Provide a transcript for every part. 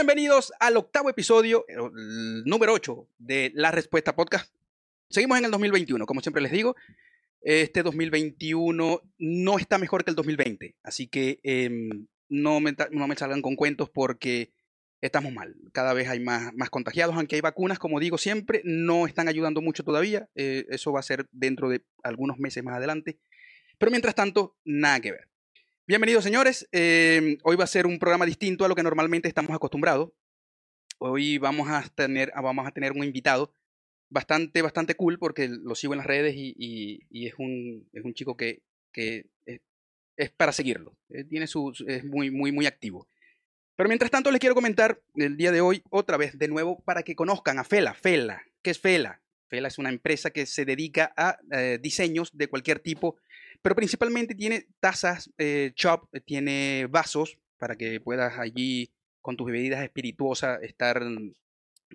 bienvenidos al octavo episodio, el número 8 de La Respuesta Podcast. Seguimos en el 2021, como siempre les digo. Este 2021 no está mejor que el 2020, así que em, no, me, no me salgan con cuentos porque estamos mal. Cada vez hay más, más contagiados, aunque hay vacunas, como digo siempre, no están ayudando mucho todavía. Eh, eso va a ser dentro de algunos meses más adelante. Pero mientras tanto, nada que ver. Bienvenidos, señores. Eh, hoy va a ser un programa distinto a lo que normalmente estamos acostumbrados. Hoy vamos a tener, vamos a tener un invitado bastante, bastante cool porque lo sigo en las redes y, y, es, un, es un chico que, que es, es, para seguirlo. Eh, tiene su, es muy, muy, muy activo. Pero mientras tanto, les quiero comentar el día de hoy, otra vez, de nuevo, para que conozcan a Fela. Fela, ¿qué es Fela? Fela es una empresa que se dedica a eh, diseños de cualquier tipo pero principalmente tiene tazas, eh, chop, tiene vasos para que puedas allí con tus bebidas espirituosas estar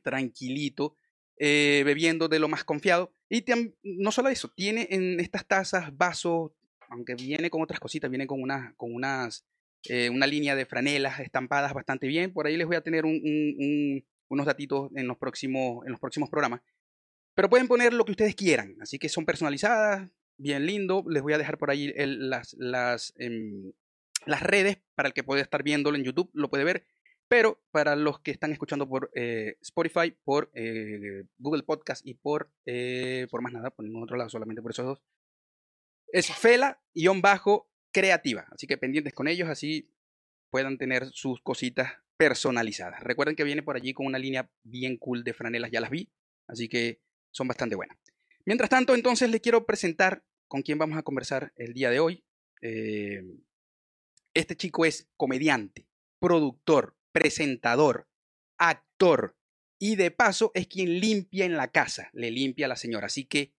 tranquilito, eh, bebiendo de lo más confiado. Y no solo eso, tiene en estas tazas, vasos, aunque viene con otras cositas, viene con, unas, con unas, eh, una línea de franelas estampadas bastante bien. Por ahí les voy a tener unos datitos en los, próximos, en los próximos programas. Pero pueden poner lo que ustedes quieran, así que son personalizadas, bien lindo. Les voy a dejar por ahí las, las, em, las redes para el que puede estar viéndolo en YouTube, lo puede ver. Pero para los que están escuchando por eh, Spotify, por eh, Google Podcast y por, eh, por más nada, por ningún otro lado, solamente por esos dos, es Fela-creativa. Así que pendientes con ellos, así puedan tener sus cositas personalizadas. Recuerden que viene por allí con una línea bien cool de franelas, ya las vi, así que son bastante buenas. Mientras tanto, entonces les quiero presentar con quién vamos a conversar el día de hoy. Eh, este chico es comediante, productor, presentador, actor y de paso es quien limpia en la casa, le limpia a la señora. Así que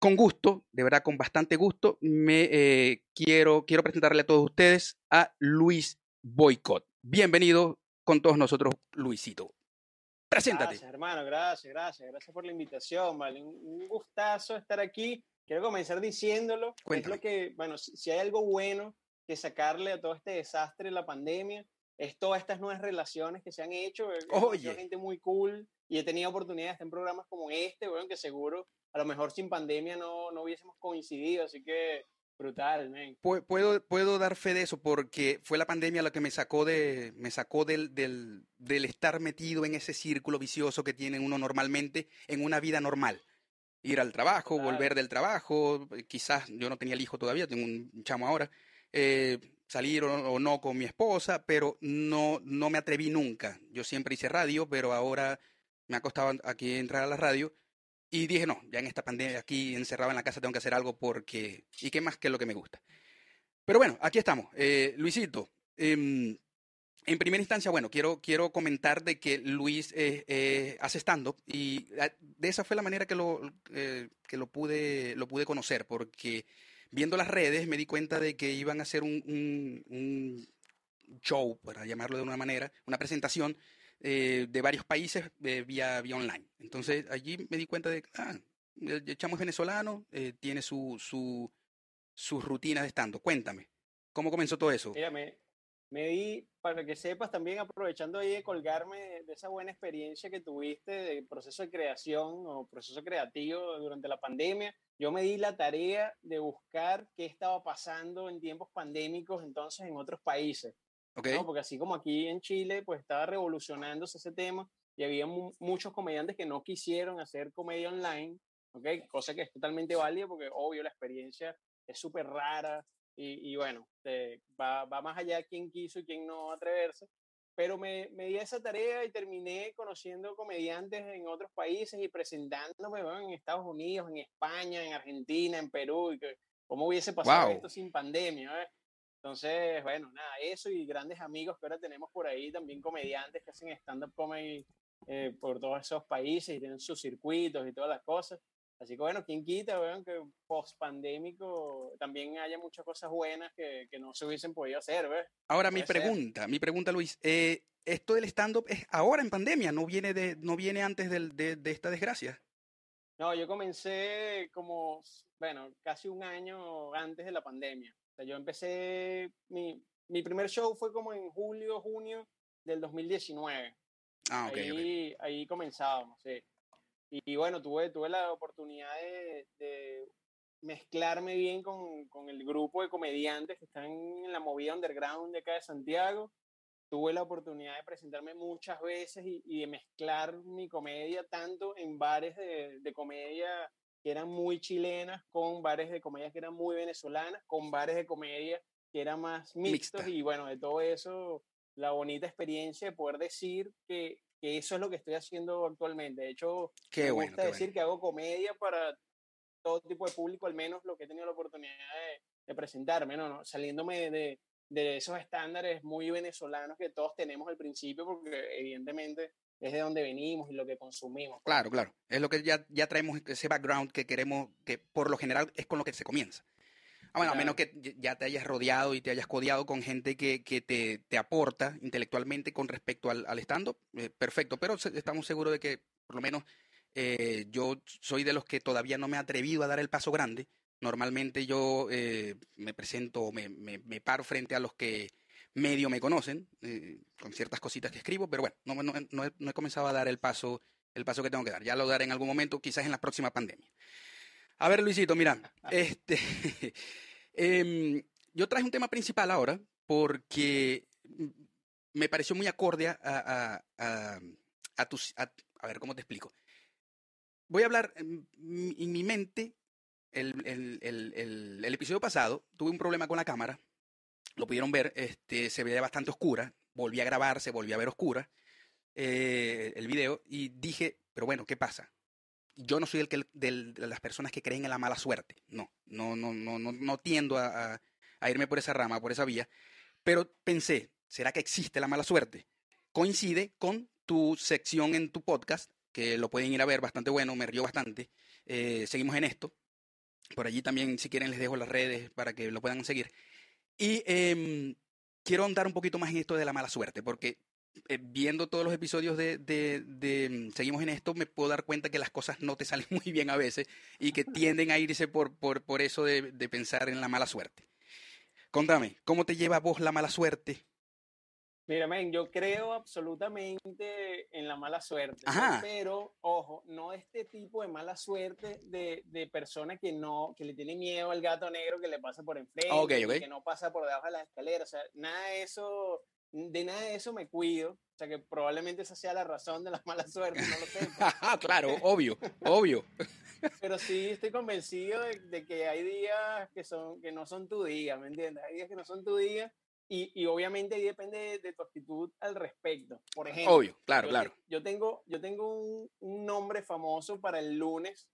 con gusto, de verdad con bastante gusto, me eh, quiero, quiero presentarle a todos ustedes a Luis Boycott. Bienvenido con todos nosotros, Luisito. Preséntate. Gracias, hermano, gracias, gracias. Gracias por la invitación, ¿vale? Un gustazo estar aquí. Quiero comenzar diciéndolo. Es lo que, bueno, si, hay algo bueno que sacarle a todo este desastre de la pandemia, es todas estas nuevas relaciones que se han hecho. Oye. gente muy cool y he tenido oportunidades de estar en programas como este, bueno, que seguro a lo mejor sin pandemia no, no hubiésemos coincidido. Así que Brutal, Puedo, puedo dar fe de eso porque fue la pandemia la que me sacó, de, me sacó del, del, del estar metido en ese círculo vicioso que tiene uno normalmente en una vida normal. Ir al trabajo, volver del trabajo, quizás yo no tenía el hijo todavía, tengo un chamo ahora, eh, salir o, no con mi esposa, pero no, no me atreví nunca. Yo siempre hice radio, pero ahora me ha costado aquí entrar a la radio y dije, no, ya en esta pandemia, aquí encerrado en la casa, tengo que hacer algo porque... ¿Y qué más que lo que me gusta? Pero bueno, aquí estamos. Eh, Luisito, em, en primera instancia, bueno, quiero, quiero comentar de que Luis eh, eh, hace stand-up y ah, de esa fue la manera que lo, que lo, pude, lo pude conocer, porque viendo las redes me di cuenta de que iban a hacer un, un, un show, para llamarlo de una manera, una presentación eh, de varios países eh, vía, vía online. Entonces allí me di cuenta de ah, el chamo venezolano, eh, tiene su, su, sus rutinas de estando. Cuéntame, ¿cómo comenzó todo eso? Mira, me, di, para que sepas también, aprovechando ahí de colgarme de, esa buena experiencia que tuviste de proceso de creación o proceso creativo durante la pandemia, yo me di la tarea de buscar qué estaba pasando en tiempos pandémicos entonces en otros países. Porque así como aquí en Chile, pues estaba revolucionándose ese tema y había muchos comediantes que no quisieron hacer comedia online, ¿okay? Cosa que es totalmente válida porque obvio la experiencia es súper rara y, y bueno, va, va, más allá de quién quiso y quién no atreverse. Pero me, me di esa tarea y terminé conociendo comediantes en otros países y presentándome en Estados Unidos, en España, en Argentina, en Perú, y que cómo hubiese pasado esto sin pandemia. ¿eh? Entonces, bueno, nada, eso y grandes amigos que ahora tenemos por ahí, también comediantes que hacen stand-up comedy eh, por todos esos países y tienen sus circuitos y todas las cosas. Así que bueno, quien quita, vean que post pandémico también haya muchas cosas buenas que, que no se hubiesen podido hacer, ¿ves? Ahora mi pregunta, mi pregunta Luis, eh, esto del stand-up es ahora en pandemia, no viene, de, no viene antes de, de esta desgracia. No, yo comencé como, bueno, casi un año antes de la pandemia yo empecé, mi, mi primer show fue como en julio, junio del 2019. Ah, ok. ahí, ahí comenzábamos, sí. Y, bueno, tuve, tuve la oportunidad de, de mezclarme bien con, con, el grupo de comediantes que están en la movida underground de acá de Santiago. Tuve la oportunidad de presentarme muchas veces y, y de mezclar mi comedia tanto en bares de, de, comedia que eran muy chilenas, con bares de comedia que eran muy venezolanas, con bares de comedia que eran más mixtos. Mixta. Y bueno, de todo eso la bonita experiencia de poder decir que, que, eso es lo que estoy haciendo actualmente. De hecho, qué me bueno, gusta decir bueno. que hago comedia para todo tipo de público, al menos lo que he tenido la oportunidad de, de presentarme, ¿no? ¿no? saliéndome de, de, esos estándares muy venezolanos que todos tenemos al principio, porque evidentemente es de donde venimos y lo que consumimos. Claro, claro. Es lo que ya, ya traemos ese background que queremos, que por lo general es con lo que se comienza. Ah, bueno, claro. a menos que ya te hayas rodeado y te hayas codeado con gente que, que te, te, aporta intelectualmente con respecto al, al stand-up, eh, perfecto, pero estamos seguros de que por lo menos eh, yo soy de los que todavía no me he atrevido a dar el paso grande. Normalmente yo eh, me presento, me, me, me, paro frente a los que medio me conocen, eh, con ciertas cositas que escribo, pero bueno, no, no, no, he, no he comenzado a dar el paso, el paso que tengo que dar. Ya lo daré en algún momento, quizás en la próxima pandemia. A ver, Luisito, mira, este, eh, yo traje un tema principal ahora porque me pareció muy acorde a, a, a, a tus, a, a, ver, ¿cómo te explico? Voy a hablar en, en mi mente, el, el, el, el, episodio pasado, tuve un problema con la cámara, lo pudieron ver, este, se veía bastante oscura, volví a grabar, se volvió a ver oscura eh, el video y dije, pero bueno, ¿qué pasa? yo no soy el que del, de las personas que creen en la mala suerte. No, no, no, no, no, no tiendo a, irme por esa rama, por esa vía. Pero pensé, ¿será que existe la mala suerte? Coincide con tu sección en tu podcast, que lo pueden ir a ver, bastante bueno, me río bastante. Eh, seguimos en esto. Por allí también, si quieren, les dejo las redes para que lo puedan seguir. Y eh, quiero andar un poquito más en esto de la mala suerte, porque eh, viendo todos los episodios de, de, de, Seguimos en esto, me puedo dar cuenta que las cosas no te salen muy bien a veces y que tienden a irse por, por, por eso de, de pensar en la mala suerte. Contame, ¿cómo te lleva vos la mala suerte? Mira, men, yo creo absolutamente en la mala suerte, Ajá. pero ojo, no este tipo de mala suerte de, de persona que no, que le tiene miedo al gato negro que le pasa por enfrente, okay, okay. que no pasa por debajo de las escaleras, o sea, nada de eso de nada de eso me cuido, o sea que probablemente esa sea la razón de la mala suerte, no lo sé. claro, obvio, obvio. Pero sí estoy convencido de, de, que hay días que, son, que no son tu día, ¿me entiendes? Hay días que no son tu día y, y obviamente ahí depende de, de, tu actitud al respecto. Por ejemplo, obvio, claro, yo, claro. Yo tengo, yo tengo un, un nombre famoso para el lunes,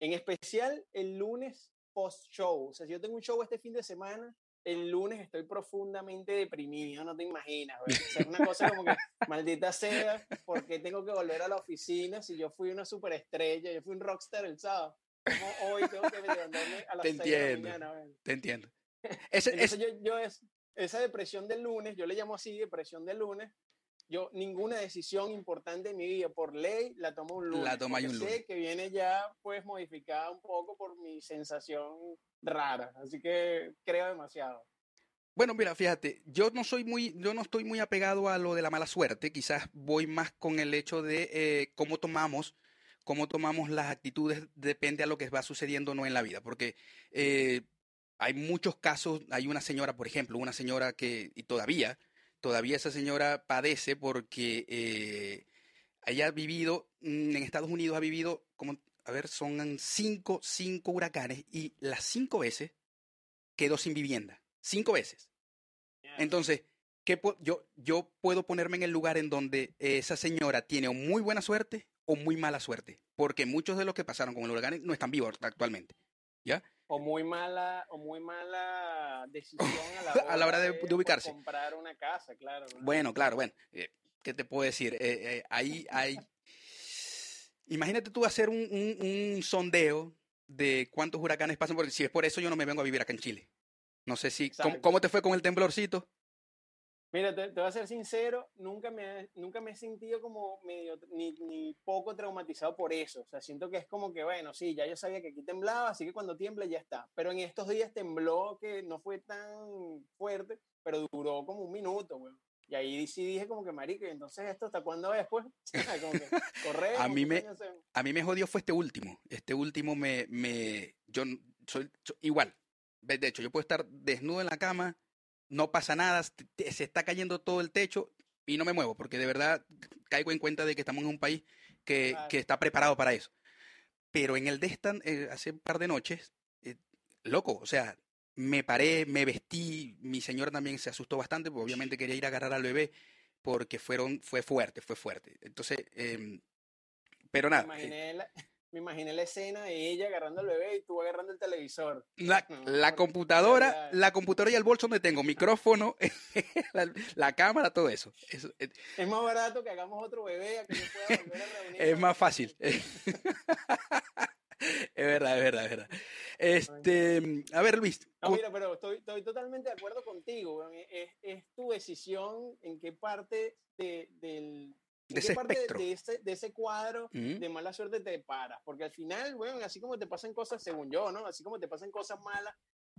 en especial el lunes post-show. O sea, si yo tengo un show este fin de semana, el lunes estoy profundamente deprimido, no te imaginas. O sea, una cosa como que, maldita sea, porque tengo que volver a la oficina si yo fui una superestrella, yo fui un rockstar el sábado. Como hoy tengo que levantarme a las te 6 entiendo, de la mañana. ¿ves? Te entiendo. Entonces, es... Yo, yo es, esa depresión del lunes, yo le llamo así depresión del lunes, yo ninguna decisión importante en mi vida por ley la tomo un lunes. La tomo un lunes. Sé que viene ya pues modificada un poco por mi sensación rara, así que creo demasiado. Bueno, mira, fíjate, yo no soy muy, yo no estoy muy apegado a lo de la mala suerte, quizás voy más con el hecho de eh, cómo tomamos, cómo tomamos las actitudes, depende a lo que va sucediendo o no en la vida, porque eh, hay muchos casos, hay una señora, por ejemplo, una señora que, y todavía, todavía esa señora padece porque eh, ella ha vivido, mm, en Estados Unidos ha vivido, como, a ver, son cinco, cinco huracanes y las cinco veces quedó sin vivienda. Cinco veces. Entonces, ¿qué yo, yo puedo ponerme en el lugar en donde esa señora tiene o muy buena suerte o muy mala suerte. Porque muchos de los que pasaron con el huracán no están vivos actualmente. ¿Ya? O muy mala, o muy mala decisión a la hora, a la hora de, de, ubicarse. comprar una casa, claro. ¿no? Bueno, claro, bueno. Eh, ¿Qué te puedo decir? Eh, eh, ahí hay. Imagínate tú hacer un, un, un sondeo de cuántos huracanes pasan, porque si es por eso yo no me vengo a vivir acá en Chile. No sé si. ¿cómo, ¿cómo, te fue con el temblorcito? Mira, te, te, voy a ser sincero, nunca me, nunca me he sentido como medio, ni, ni, poco traumatizado por eso. O sea, siento que es como que, bueno, sí, ya yo sabía que aquí temblaba, así que cuando tiemble ya está. Pero en estos días tembló que no fue tan fuerte, pero duró como un minuto, güey. Y ahí sí dije como que, marica, entonces esto hasta cuándo es, pues? como que, a, mí me, a mí me jodió fue este último. Este último me, me, yo soy, igual. De hecho, yo puedo estar desnudo en la cama, no pasa nada, se está cayendo todo el techo y no me muevo, porque de verdad caigo en cuenta de que estamos en un país que, que está preparado para eso. Pero en el de esta, eh, hace un par de noches, eh, loco, o sea, me paré, me vestí, mi señora también se asustó bastante, porque obviamente quería ir a agarrar al bebé, porque fueron, fue fuerte, fue fuerte. Entonces, eh, pero nada. Me imaginé, la, me imaginé, la, escena de ella agarrando al bebé y tú agarrando el televisor. La, la computadora, la computadora y el bolso donde tengo micrófono, la, cámara, todo eso. eso. Es más barato que hagamos otro bebé a que yo pueda volver a reunir. Es más fácil. es verdad, es verdad, es verdad. Este, a ver, Luis. No, mira, pero estoy, estoy totalmente de acuerdo contigo. Es, es, tu decisión en qué parte de, del, de ese, parte de, ese, de ese cuadro de mala suerte te paras. Porque al final, bueno, así como te pasan cosas, según yo, ¿no? Así como te pasan cosas malas,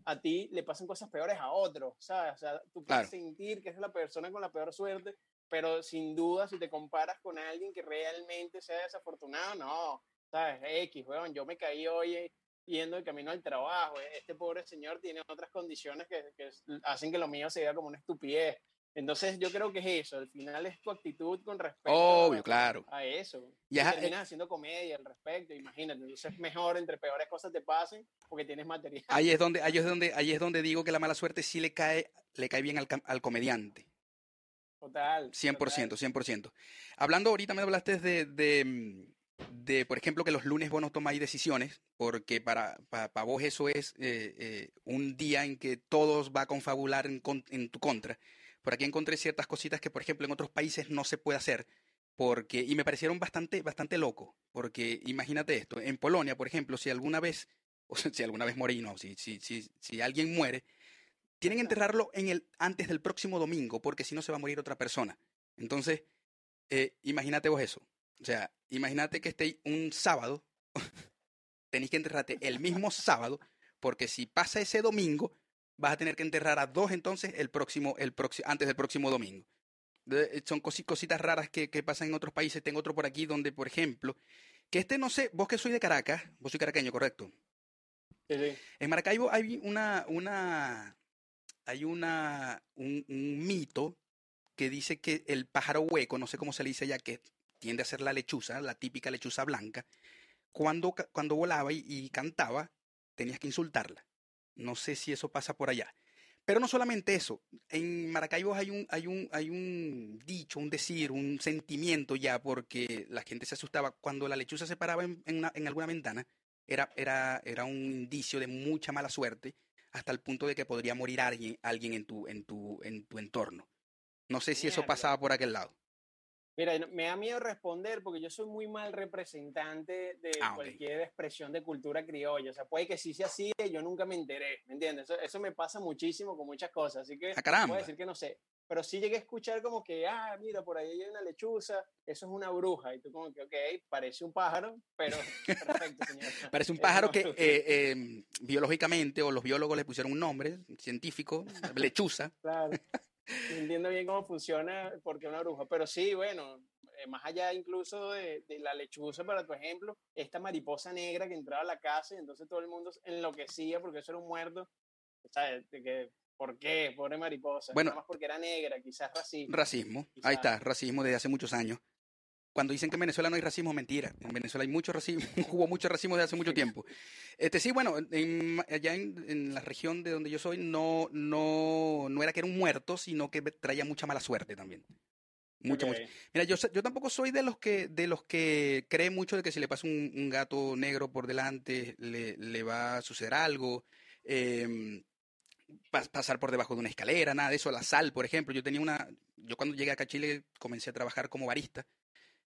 a ti le pasan cosas peores a otros, ¿sabes? O sea, tú puedes sentir que es la persona con la peor suerte, pero sin duda, si te comparas con alguien que realmente sea desafortunado, no, ¿sabes? X, weón, yo me caí hoy yendo de camino al trabajo, este pobre señor tiene otras condiciones que, que hacen que lo mío se vea como una estupidez. Entonces yo creo que es eso, al final es tu actitud con respecto Obvio, a, claro. a eso. Y, terminas haciendo comedia al respecto, imagínate, entonces es mejor entre peores cosas te pasen porque tienes material. Ahí es donde, ahí es donde, ahí es donde digo que la mala suerte sí le cae, le cae bien al, al comediante. Total. 100%, total. 100%. Hablando ahorita me hablaste de, de, de, por ejemplo, que los lunes vos no tomáis decisiones, porque para, para, vos eso es eh, eh, un día en que todos va a confabular en, en, tu contra. Por aquí encontré ciertas cositas que, por ejemplo, en otros países no se puede hacer, porque, y me parecieron bastante, bastante loco, porque imagínate esto, en Polonia, por ejemplo, si alguna vez, o si alguna vez morí, no, si, si, si, si alguien muere, tienen que enterrarlo en el, antes del próximo domingo, porque si no se va a morir otra persona. Entonces, eh, imagínate vos eso. O sea, imagínate que esté un sábado, tenéis que enterrarte el mismo sábado, porque si pasa ese domingo, vas a tener que enterrar a dos entonces el próximo, el próximo, antes del próximo domingo. Eh, son cositas raras que, que, pasan en otros países. Tengo otro por aquí donde, por ejemplo, que este no sé, vos que sois de Caracas, vos sois caraqueño, correcto. Sí, sí. En Maracaibo hay una, una, hay una, un, un, mito que dice que el pájaro hueco, no sé cómo se le dice allá, que tiende a ser la lechuza, la típica lechuza blanca, cuando, cuando volaba y, y cantaba, tenías que insultarla. No sé si eso pasa por allá. Pero no solamente eso, en Maracaibo hay un, hay un, hay un dicho, un decir, un sentimiento ya, porque la gente se asustaba. Cuando la lechuza se paraba en, en, una, en alguna ventana, era, era, era un indicio de mucha mala suerte, hasta el punto de que podría morir alguien, alguien en, tu, en, tu, en tu entorno. No sé si eso pasaba por aquel lado. Mira, me da miedo responder porque yo soy muy mal representante de ah, cualquier okay. expresión de cultura criolla. O sea, puede que sí sea así, yo nunca me enteré, ¿me entiendes? Eso, eso me pasa muchísimo con muchas cosas, así que ah, puedo decir que no sé. Pero sí llegué a escuchar como que, ah, mira, por ahí hay una lechuza, eso es una bruja. Y tú como que, ok, parece un pájaro, pero perfecto, señor. parece un pájaro que eh, eh, biológicamente, o los biólogos le pusieron un nombre científico, lechuza. claro. Entiendo bien cómo funciona porque una bruja, pero sí, bueno, eh, más allá incluso de, de, la lechuza, para tu ejemplo, esta mariposa negra que entraba a la casa y entonces todo el mundo enloquecía porque eso era un muerto. Sea, de que, ¿por qué? Pobre mariposa. Bueno, Nada más porque era negra, quizás racismo. Racismo, quizás. ahí está, racismo desde hace muchos años. Cuando dicen que en Venezuela no hay racismo, mentira. En Venezuela hay mucho racismo, hubo mucho racismo desde hace mucho tiempo. Este sí, bueno, en, allá en, en, la región de donde yo soy no, no, no era que era un muerto, sino que traía mucha mala suerte también. Mucha, okay. mucha. Mira, yo, yo tampoco soy de los que de los que cree mucho de que si le pasa un, un gato negro por delante le, le, va a suceder algo. Eh, pasar por debajo de una escalera, nada de eso. La sal, por ejemplo. Yo tenía una. Yo cuando llegué acá a Chile comencé a trabajar como barista.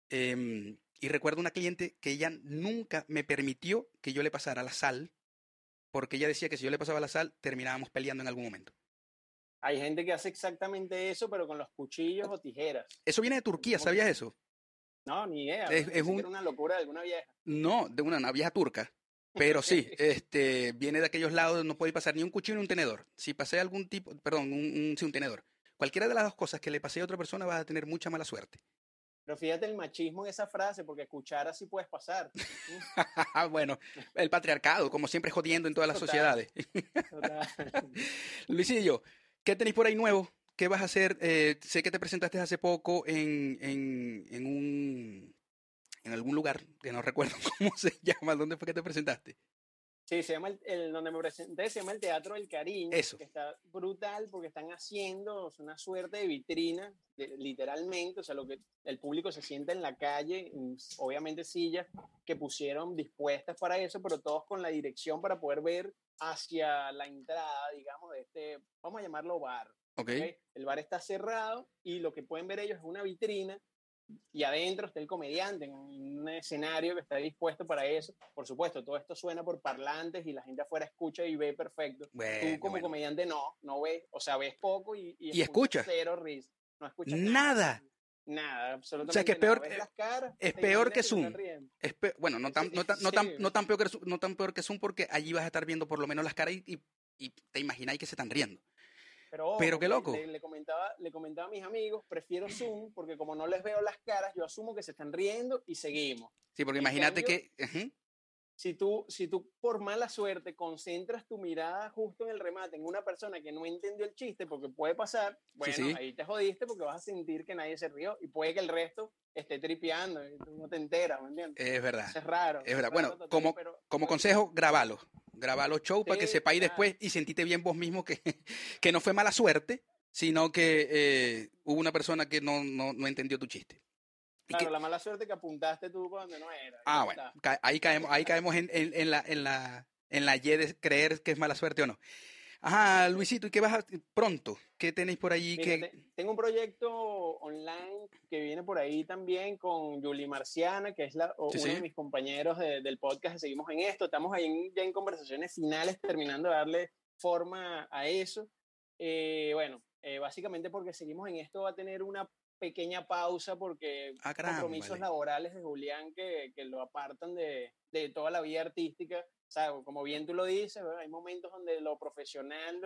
Eh, y recuerdo una cliente que ella nunca me permitió que yo le pasara la sal, porque ella decía que si yo le pasaba la sal, terminábamos peleando en algún momento. Hay gente que hace exactamente eso, pero con los cuchillos o tijeras. Eso viene de Turquía, ¿sabías eso? No, ni idea. Es, es un... una locura de alguna vieja. No, de una, una vieja turca. Pero sí, este, viene de aquellos lados, no puede pasar ni un cuchillo ni un tenedor. Si pasé algún tipo, perdón, un, un, sí, un tenedor. cualquiera de las dos cosas que le pase a otra persona vas a tener mucha mala suerte. Pero fíjate el machismo en esa frase, porque escuchar así puedes pasar. bueno, el patriarcado, como siempre jodiendo en todas las sociedades. Luisillo, ¿qué tenéis por ahí nuevo? ¿Qué vas a hacer? Eh, sé que te presentaste hace poco en, en, en, un, en algún lugar, que no recuerdo cómo se llama. ¿Dónde fue que te presentaste? Sí, se llama el, donde me presenté, se llama el Teatro del Cariño. Eso. Que está brutal porque están haciendo una suerte de vitrina, literalmente, o sea, lo que el público se sienta en la calle, obviamente sillas que pusieron dispuestas para eso, pero todos con la dirección para poder ver hacia la entrada, digamos, de este, vamos a llamarlo bar. Okay. El bar está cerrado y lo que pueden ver ellos es una vitrina y adentro está el comediante en un escenario que está dispuesto para eso. Por supuesto, todo esto suena por parlantes y la gente afuera escucha y ve perfecto. Tú como comediante no, no ves, o sea, ves poco y, y, escuchas cero risa. No escuchas nada. Nada, absolutamente. O sea, que es peor, caras, es peor que Zoom. Es bueno, no tan, no, tan, no, tan, no, tan peor que, no tan peor que Zoom porque allí vas a estar viendo por lo menos las caras y, y te imagináis que se están riendo. Pero, qué loco. Le, comentaba, le comentaba a mis amigos, prefiero Zoom porque como no les veo las caras, yo asumo que se están riendo y seguimos. Sí, porque imagínate que... Si tú, si tú por mala suerte concentras tu mirada justo en el remate en una persona que no entendió el chiste, porque puede pasar, bueno, ahí te jodiste porque vas a sentir que nadie se rió y puede que el resto esté tripeando y tú no te enteras, ¿me entiendes? Es verdad. es raro. Es verdad. bueno, como, como consejo, grabalo grabar los shows para que sepáis después y sentite bien vos mismo que, que no fue mala suerte, sino que eh, hubo una persona que no, no, no entendió tu chiste. Claro, la mala suerte que apuntaste tú donde no era. Ah, bueno, ahí caemos, ahí caemos en, en, en, la, en, la, en la Y de creer que es mala suerte o no. Ajá, Luisito, ¿y qué vas a pronto? ¿Qué tenéis por allí? que... Tengo un proyecto online que viene por ahí también con Julie Marciana, que es la, uno de mis compañeros del podcast. Seguimos en esto. Estamos ahí ya en conversaciones finales, terminando de darle forma a eso. Eh, bueno, eh, básicamente porque seguimos en esto, va a tener una pequeña pausa porque ah, compromisos laborales de Julián que, que lo apartan de, de, toda la vida artística sea, como bien tú lo dices, hay momentos donde lo profesional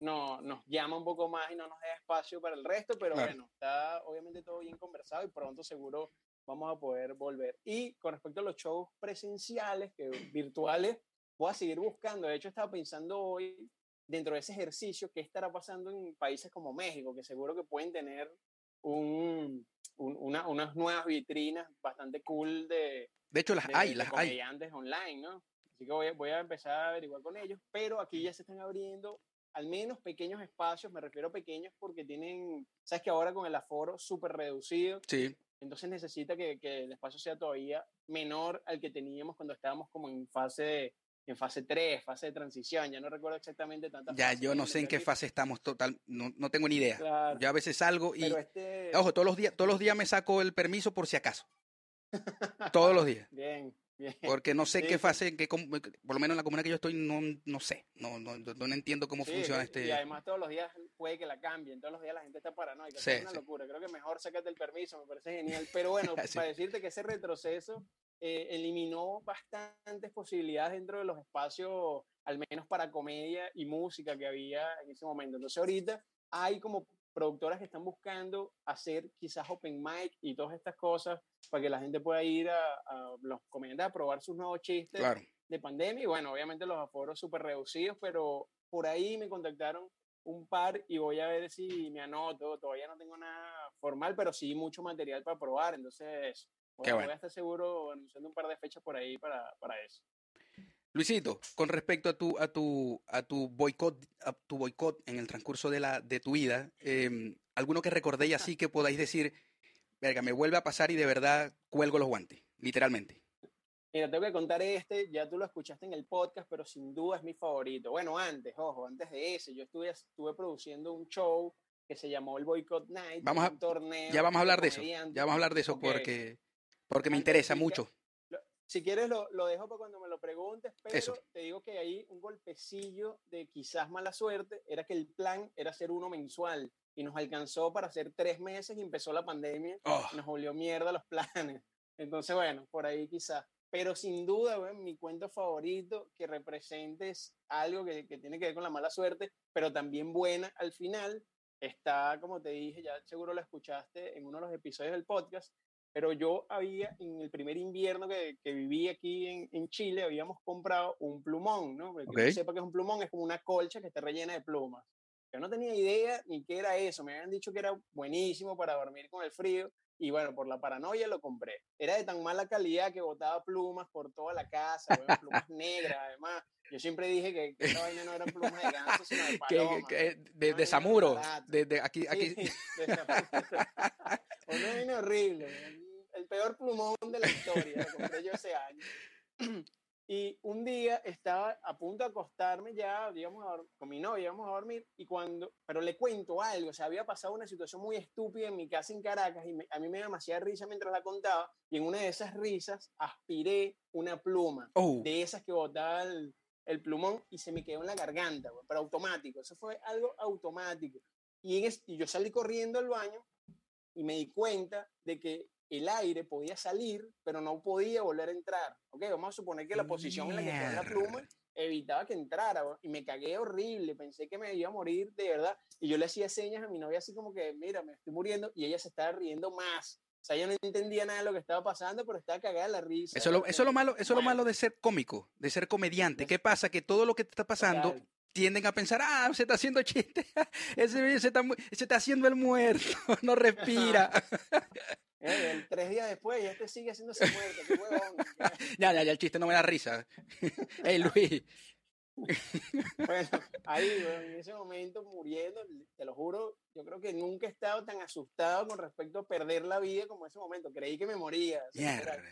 no, nos llama un poco más y no nos deja espacio para el resto, pero bueno, está obviamente todo bien conversado y pronto seguro vamos a poder volver. Y con respecto a los shows presenciales, que virtuales, voy a seguir buscando. De hecho, estaba pensando hoy, dentro de ese ejercicio, qué estará pasando en países como México, que seguro que pueden tener un, una, unas nuevas vitrinas bastante cool de... De hecho, las hay, las hay. online, ¿no? Así que voy, voy a empezar a averiguar con ellos, pero aquí ya se están abriendo al menos pequeños espacios, me refiero a pequeños porque tienen, sabes que ahora con el aforo súper reducido, sí. entonces necesita que, que, el espacio sea todavía menor al que teníamos cuando estábamos como en fase de, en fase 3, fase de transición, ya no recuerdo exactamente tantas Ya, yo no sé en qué fase estamos total, no, no tengo ni idea. Claro. Yo a veces salgo y este... ojo, todos los días, todos los días me saco el permiso por si acaso. todos los días. Bien. Porque no sé qué fase, que, por lo menos en la comuna que yo estoy, no, no sé, no, no, no entiendo cómo funciona este... Y además todos los días puede que la cambien, todos los días la gente está paranoica, es una locura, creo que mejor sácate el permiso, me parece genial, pero bueno, para decirte que ese retroceso eh, eliminó bastantes posibilidades dentro de los espacios, al menos para comedia y música que había en ese momento, entonces ahorita hay como productoras que están buscando hacer quizás open mic y todas estas cosas para que la gente pueda ir a, los comediantes a probar sus nuevos chistes de pandemia. Y bueno, obviamente los aforos súper reducidos, pero por ahí me contactaron un par y voy a ver si me anoto. Todavía no tengo nada formal, pero sí mucho material para probar. Entonces, voy a estar seguro anunciando un par de fechas por ahí para, para eso. Luisito, con respecto a tu, a tu, a tu boicot, a tu boicot en el transcurso de la, de tu vida, eh, alguno que recordéis así que podáis decir, verga, me vuelve a pasar y de verdad cuelgo los guantes, literalmente. Mira, te voy a contar este, ya tú lo escuchaste en el podcast, pero sin duda es mi favorito. Bueno, antes, ojo, antes de ese, yo estuve, estuve produciendo un show que se llamó el Boycott Night, vamos a, un torneo. Ya vamos a hablar de eso, ya vamos a hablar de eso porque, porque me interesa mucho. Si quieres lo, lo, dejo para cuando me lo preguntes, pero te digo que ahí un golpecillo de quizás mala suerte era que el plan era hacer uno mensual y nos alcanzó para hacer tres meses y empezó la pandemia oh. nos volvió mierda los planes. Entonces, bueno, por ahí quizás. Pero sin duda, bueno, mi cuento favorito que representes algo que, que tiene que ver con la mala suerte, pero también buena al final, está, como te dije, ya seguro lo escuchaste en uno de los episodios del podcast, pero yo había, en el primer invierno que, que viví aquí en, en, Chile, habíamos comprado un plumón, ¿no? Porque okay. no sepa que es un plumón, es como una colcha que está rellena de plumas. Yo no tenía idea ni qué era eso, me habían dicho que era buenísimo para dormir con el frío, y bueno, por la paranoia lo compré. Era de tan mala calidad que botaba plumas por toda la casa, bueno, plumas negras, además. Yo siempre dije que, vaina no eran plumas de ganso, sino de paloma. Que, de, de Samuro, de, de, aquí. Sí, aquí. De Una vaina horrible, el peor plumón de la historia, lo compré yo ese año. Y un día estaba a punto de acostarme ya, digamos, con mi novia, íbamos a dormir, y cuando, pero le cuento algo, o sea, había pasado una situación muy estúpida en mi casa en Caracas, y me, a mí me dio demasiada risa mientras la contaba, y en una de esas risas aspiré una pluma, oh. de esas que botaba el, el, plumón, y se me quedó en la garganta, pero automático, eso fue algo automático. Y, en es, y yo salí corriendo al baño, y me di cuenta de que el aire podía salir, pero no podía volver a entrar. Ok, vamos a suponer que la posición en la que estaba la pluma evitaba que entrara y me cagué horrible, pensé que me iba a morir de verdad y yo le hacía señas a mi novia así como que, mira, me estoy muriendo y ella se estaba riendo más. O sea, yo no entendía nada de lo que estaba pasando, pero estaba cagada la risa. Eso, lo, eso es lo malo, eso es lo malo de ser cómico, de ser comediante. ¿Qué pasa? Que todo lo que te está pasando Total tienden a pensar, ah, se está haciendo chiste, ese se está, se está haciendo el muerto, no respira. Eh, tres días después ya te sigue haciendo ese muerto, qué huevón. ya, ya, ya, el chiste no me da risa. hey, Luis. bueno, ahí, en ese momento muriendo, te lo juro, yo creo que nunca he estado tan asustado con respecto a perder la vida como en ese momento. Creí que me moría. O sea, yeah.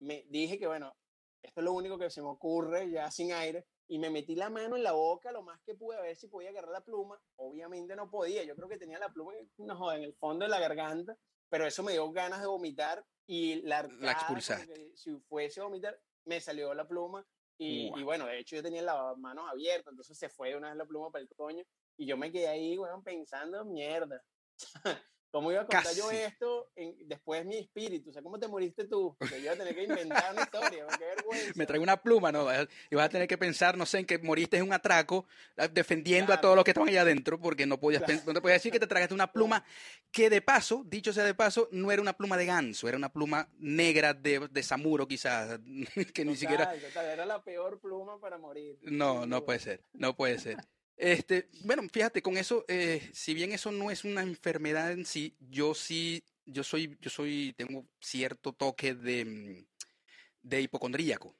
me dije que, bueno, esto es lo único que se me ocurre ya sin aire y me metí la mano en la boca lo más que pude a ver si podía agarrar la pluma. Obviamente no podía, yo creo que tenía la pluma no, en el fondo de la garganta, pero eso me dio ganas de vomitar y la, arcada, la expulsaste. Si fuese a vomitar, me salió la pluma y, wow. y, bueno, de hecho yo tenía las manos abiertas, entonces se fue una vez la pluma para el coño y yo me quedé ahí, bueno, pensando, mierda. ¿Cómo iba a contar Casi. yo esto en, después mi espíritu? O sea, ¿cómo te moriste tú? Porque yo iba a tener que inventar una historia, qué vergüenza. Me traigo una pluma, ¿no? Y vas a tener que pensar, no sé, en que moriste en un atraco defendiendo claro. a todos los que estaban allá adentro, porque no podías, claro. no te podías decir que te tragaste una pluma que de paso, dicho sea de paso, no era una pluma de ganso, era una pluma negra de, de samuro quizás, que ni siquiera... Total, era la peor pluma para morir. No, no puede ser, no puede ser. Este, bueno, fíjate, con eso, eh, si bien eso no es una enfermedad en sí, yo sí, yo soy, yo soy, tengo cierto toque de, de hipocondríaco.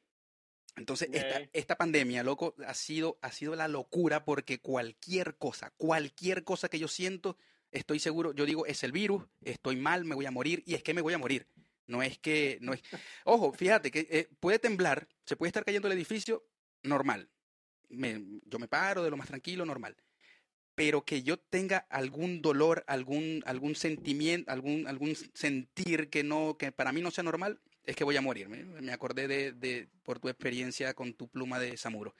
Entonces, Okay. esta, esta pandemia, loco, ha sido, ha sido la locura porque cualquier cosa, cualquier cosa que yo siento, estoy seguro, yo digo, es el virus, estoy mal, me voy a morir, y es que me voy a morir. No es que, no es. Ojo, fíjate que eh, puede temblar, se puede estar cayendo el edificio normal, me, yo me paro de lo más tranquilo, normal. Pero que yo tenga algún dolor, algún, algún sentimiento, algún, algún sentir que no, que para mí no sea normal, es que voy a morir. Me, me acordé de, de, por tu experiencia con tu pluma de Samuro.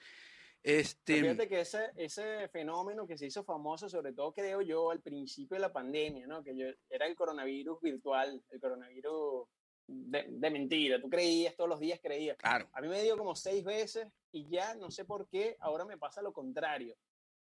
Este... Fíjate que ese, ese fenómeno que se hizo famoso, sobre todo creo yo al principio de la pandemia, ¿no? que yo, era el coronavirus virtual, el coronavirus de, de, mentira. Tú creías, todos los días creías. Claro. A mí me dio como seis veces y ya no sé por qué, ahora me pasa lo contrario.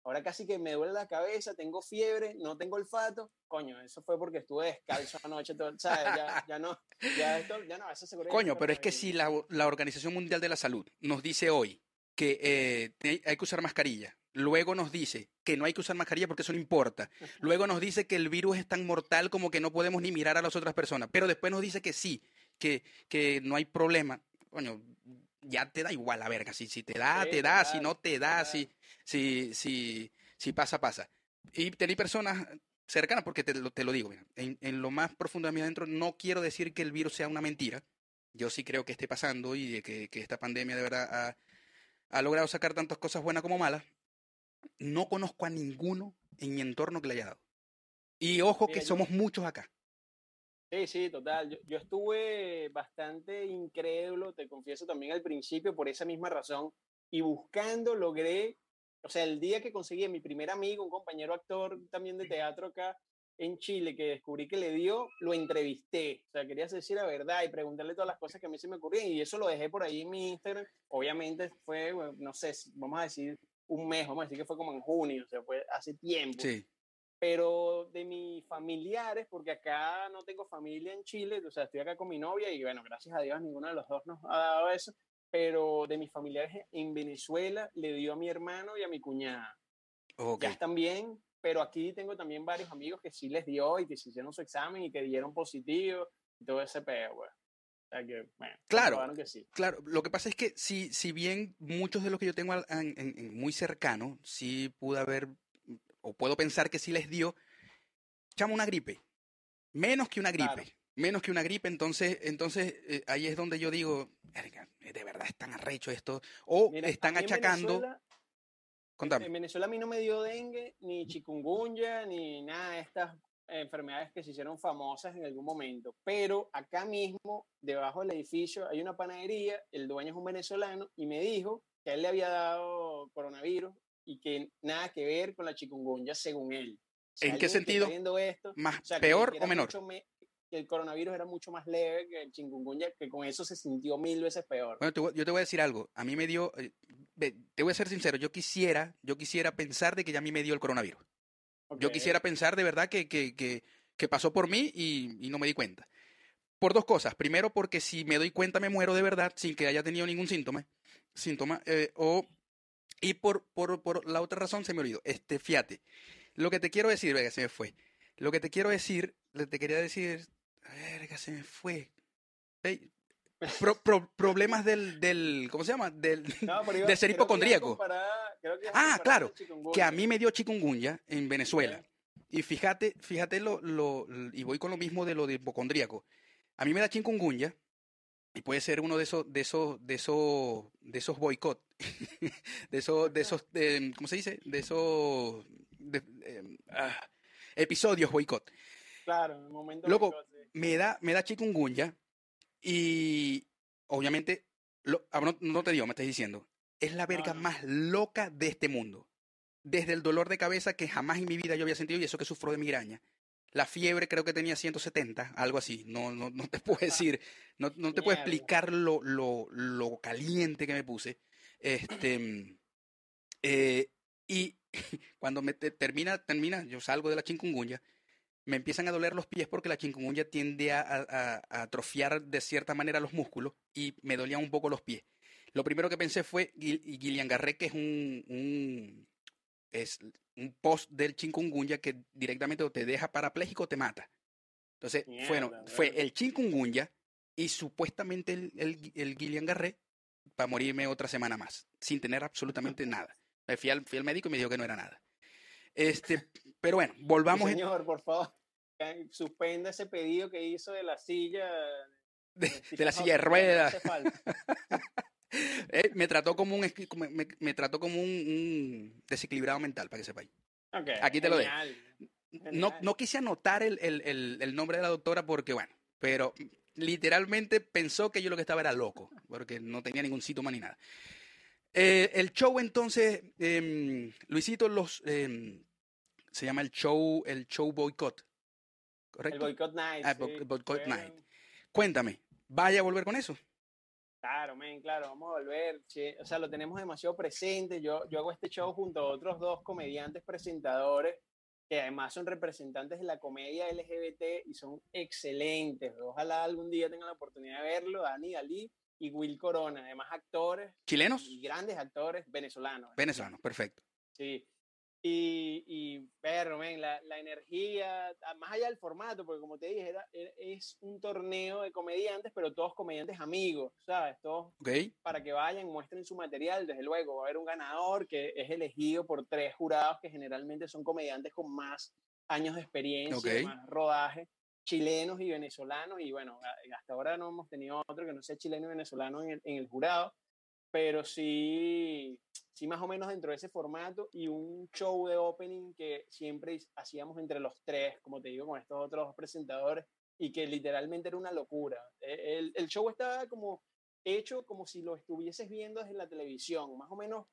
Ahora casi que me duele la cabeza, tengo fiebre, no tengo olfato. Coño, eso fue porque estuve descalzo anoche, todo, ¿sabes? Ya, ya no, ya esto, ya no, eso seguro. Coño, pero es que si la, la, Organización Mundial de la Salud nos dice hoy que eh, hay que usar mascarilla, luego nos dice que no hay que usar mascarilla porque eso no importa, luego nos dice que el virus es tan mortal como que no podemos ni mirar a las otras personas, pero después nos dice que sí, que, que no hay problema. Coño, ya te da igual la verga. Si, si te da, sí, te da. Si no te da, si, si, si, si pasa, pasa. Y tener personas cercanas, porque te, te lo digo, mira, en, en, lo más profundo de mí adentro, no quiero decir que el virus sea una mentira. Yo sí creo que esté pasando y que, que esta pandemia de verdad ha, ha, logrado sacar tantas cosas buenas como malas. No conozco a ninguno en mi entorno que le haya dado. Y ojo mira, que somos yo... muchos acá. Sí, sí, total. Yo, yo, estuve bastante incrédulo, te confieso también al principio, por esa misma razón. Y buscando logré, o sea, el día que conseguí a mi primer amigo, un compañero actor también de teatro acá en Chile, que descubrí que le dio, lo entrevisté. O sea, quería decir la verdad y preguntarle todas las cosas que a mí se me ocurrían. Y eso lo dejé por ahí en mi Instagram. Obviamente fue, no sé, vamos a decir un mes, vamos a decir que fue como en junio, o sea, fue hace tiempo. Sí. pero de mis familiares, porque acá no tengo familia en Chile, o sea, estoy acá con mi novia y bueno, gracias a Dios ninguno de los dos nos ha dado eso, pero de mis familiares en Venezuela le dio a mi hermano y a mi cuñada. Ya están bien, pero aquí tengo también varios amigos que sí les dio y que se hicieron su examen y que dieron positivo y todo ese pedo, güey. Que, bueno, claro, que sí. claro, lo que pasa es que si, si bien muchos de los que yo tengo en, muy cercano, sí pude haber, o puedo pensar que sí les dio, chamo una gripe, menos que una gripe. Menos que una gripe, entonces, entonces eh, ahí es donde yo digo, de verdad están arrecho esto, o están achacando. En Venezuela a mí no me dio dengue, ni chikungunya, ni nada de estas enfermedades que se hicieron famosas en algún momento. Pero acá mismo, debajo del edificio, hay una panadería, el dueño es un venezolano y me dijo que a él le había dado coronavirus y que nada que ver con la chikungunya según él. ¿En qué sentido? Esto, ¿Más peor o menor? que el coronavirus era mucho más leve que el chikungunya, que con eso se sintió mil veces peor. Bueno, yo te voy a decir algo. A mí me dio, eh, te voy a ser sincero, yo quisiera, yo quisiera pensar de que ya a mí me dio el coronavirus. Yo quisiera pensar de verdad que, que, que, pasó por mí y, y, no me di cuenta. Por dos cosas. Primero, porque si me doy cuenta me muero de verdad sin que haya tenido ningún síntoma. síntoma eh, o, y por, por, por, la otra razón se me olvidó. Este, fíjate. Lo que te quiero decir, venga, se me fue. Lo que te quiero decir, te quería decir, verga, se me fue. Problemas del, del, ¿cómo se llama? Del, de ser hipocondríaco. ah, claro, que a mí me dio chikungunya en Venezuela. Y fíjate, fíjate lo, lo, y voy con lo mismo de lo de hipocondríaco. A mí me da chikungunya y puede ser uno de esos, de esos, de esos, de esos boicot, de esos, de esos, ¿cómo se dice? De esos em, ah, episodios boicot. Claro, en el momento. Loco, me da, me da chikungunya y obviamente, lo, ah, no, te digo, me estás diciendo, es la verga más loca de este mundo. Desde el dolor de cabeza que jamás en mi vida yo había sentido y eso que sufro de migraña. La fiebre creo que tenía 170, algo así. No, no, no te puedo decir, no, no te puedo explicar lo, lo, lo, caliente que me puse. Este, eh, y cuando me termina, termina, yo salgo de la chikungunya me empiezan a doler los pies porque la chikungunya tiende a, atrofiar de cierta manera los músculos y me dolían un poco los pies. Lo primero que pensé fue Gillian Garré, que es un, es un post del chikungunya que directamente te deja parapléjico o te mata. Entonces, bueno, fue el chikungunya y supuestamente el, el, el Gillian Garré para morirme otra semana más, sin tener absolutamente nada. Fui al, fui al médico y me dijo que no era nada. Este, pero bueno, volvamos. señor, por favor suspenda ese pedido que hizo de la silla. De, la silla de ruedas. Eh, me trató como un me, me trató como un, desequilibrado mental, para que sepáis. Aquí te lo dejo. No, no quise anotar el, el, el, nombre de la doctora porque, bueno, pero literalmente pensó que yo lo que estaba era loco, porque no tenía ningún síntoma ni nada. Eh, el show entonces, eh, Luisito, los, em, se llama el show, el show boycott. El Boycott Night. Ah, Boycott Night. Cuéntame, ¿vaya a volver con eso? Claro, men, claro, vamos a volver. O sea, lo tenemos demasiado presente. Yo, yo hago este show junto a otros dos comediantes presentadores que además son representantes de la comedia LGBT y son excelentes. Ojalá algún día tengan la oportunidad de verlo. Dani Dalí y Will Corona, además actores. ¿Chilenos? Y grandes actores venezolanos. Venezolanos, perfecto. Sí, y, y perro, men, la, la, energía, más allá del formato, porque como te dije, era, es un torneo de comediantes, pero todos comediantes amigos, ¿sabes? Todos para que vayan, muestren su material, desde luego. Va a haber un ganador que es elegido por tres jurados que generalmente son comediantes con más años de experiencia, más rodaje, chilenos y venezolanos. Y bueno, hasta ahora no hemos tenido otro que no sea chileno y venezolano en el, en el jurado pero sí, sí más o menos dentro de ese formato y un show de opening que siempre hacíamos entre los tres, como te digo, con estos otros presentadores y que literalmente era una locura. E, el, el show estaba como hecho como si lo estuvieses viendo desde la televisión, más o menos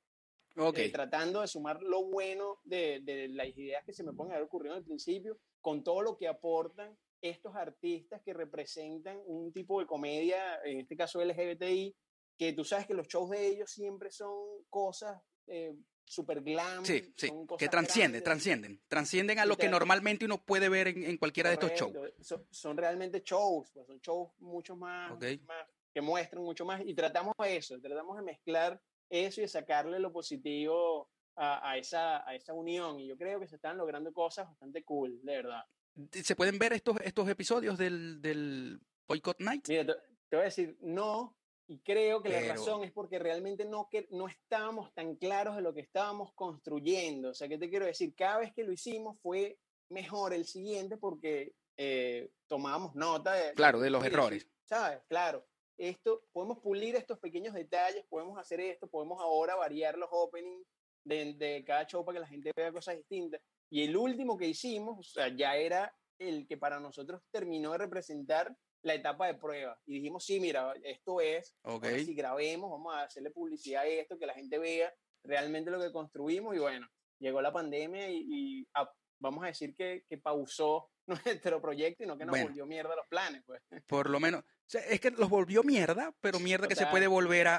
okay. Eh, tratando de sumar lo bueno de, de, las ideas que se me pueden haber ocurrido al principio, con todo lo que aportan estos artistas que representan un tipo de comedia, en este caso LGBTI, que tú sabes que los shows de ellos siempre son cosas eh, super glam. Sí, sí, son que cosas transcienden, grandes. transcienden, transcienden a lo que te- normalmente uno puede ver en, en cualquiera de estos shows. Correcto. Son, son realmente shows, pues, son shows mucho más, Ok. más- que muestran mucho más y tratamos eso, tratamos de mezclar eso y de sacarle lo positivo a, a esa, a esa unión y yo creo que se están logrando cosas bastante cool, de verdad. ¿Se pueden ver estos, estos episodios del, del Boycott Night? Mira, te, te voy a decir no y creo que la Pero- razón es porque realmente no, que, no estábamos tan claros de lo que estábamos construyendo. O sea, ¿qué te quiero decir? Cada vez que lo hicimos fue mejor el siguiente porque eh, tomábamos nota de, Claro, de los sí, errores. ¿Sabes? Claro. Esto, podemos pulir estos pequeños detalles, podemos hacer esto, podemos ahora variar los openings de, de cada show para que la gente vea cosas distintas. Y el último que hicimos, o sea, ya era el que para nosotros terminó de representar la etapa de prueba. Y dijimos, sí, mira, esto es, Ok. ahora sí grabemos, vamos a hacerle publicidad a esto, que la gente vea realmente lo que construimos. Y bueno, llegó la pandemia y, y, ah, vamos a decir que, que pausó nuestro proyecto y no que nos Bueno. volvió mierda los planes, pues. Por lo menos. o sea, es que los volvió mierda, pero mierda que se puede volver a.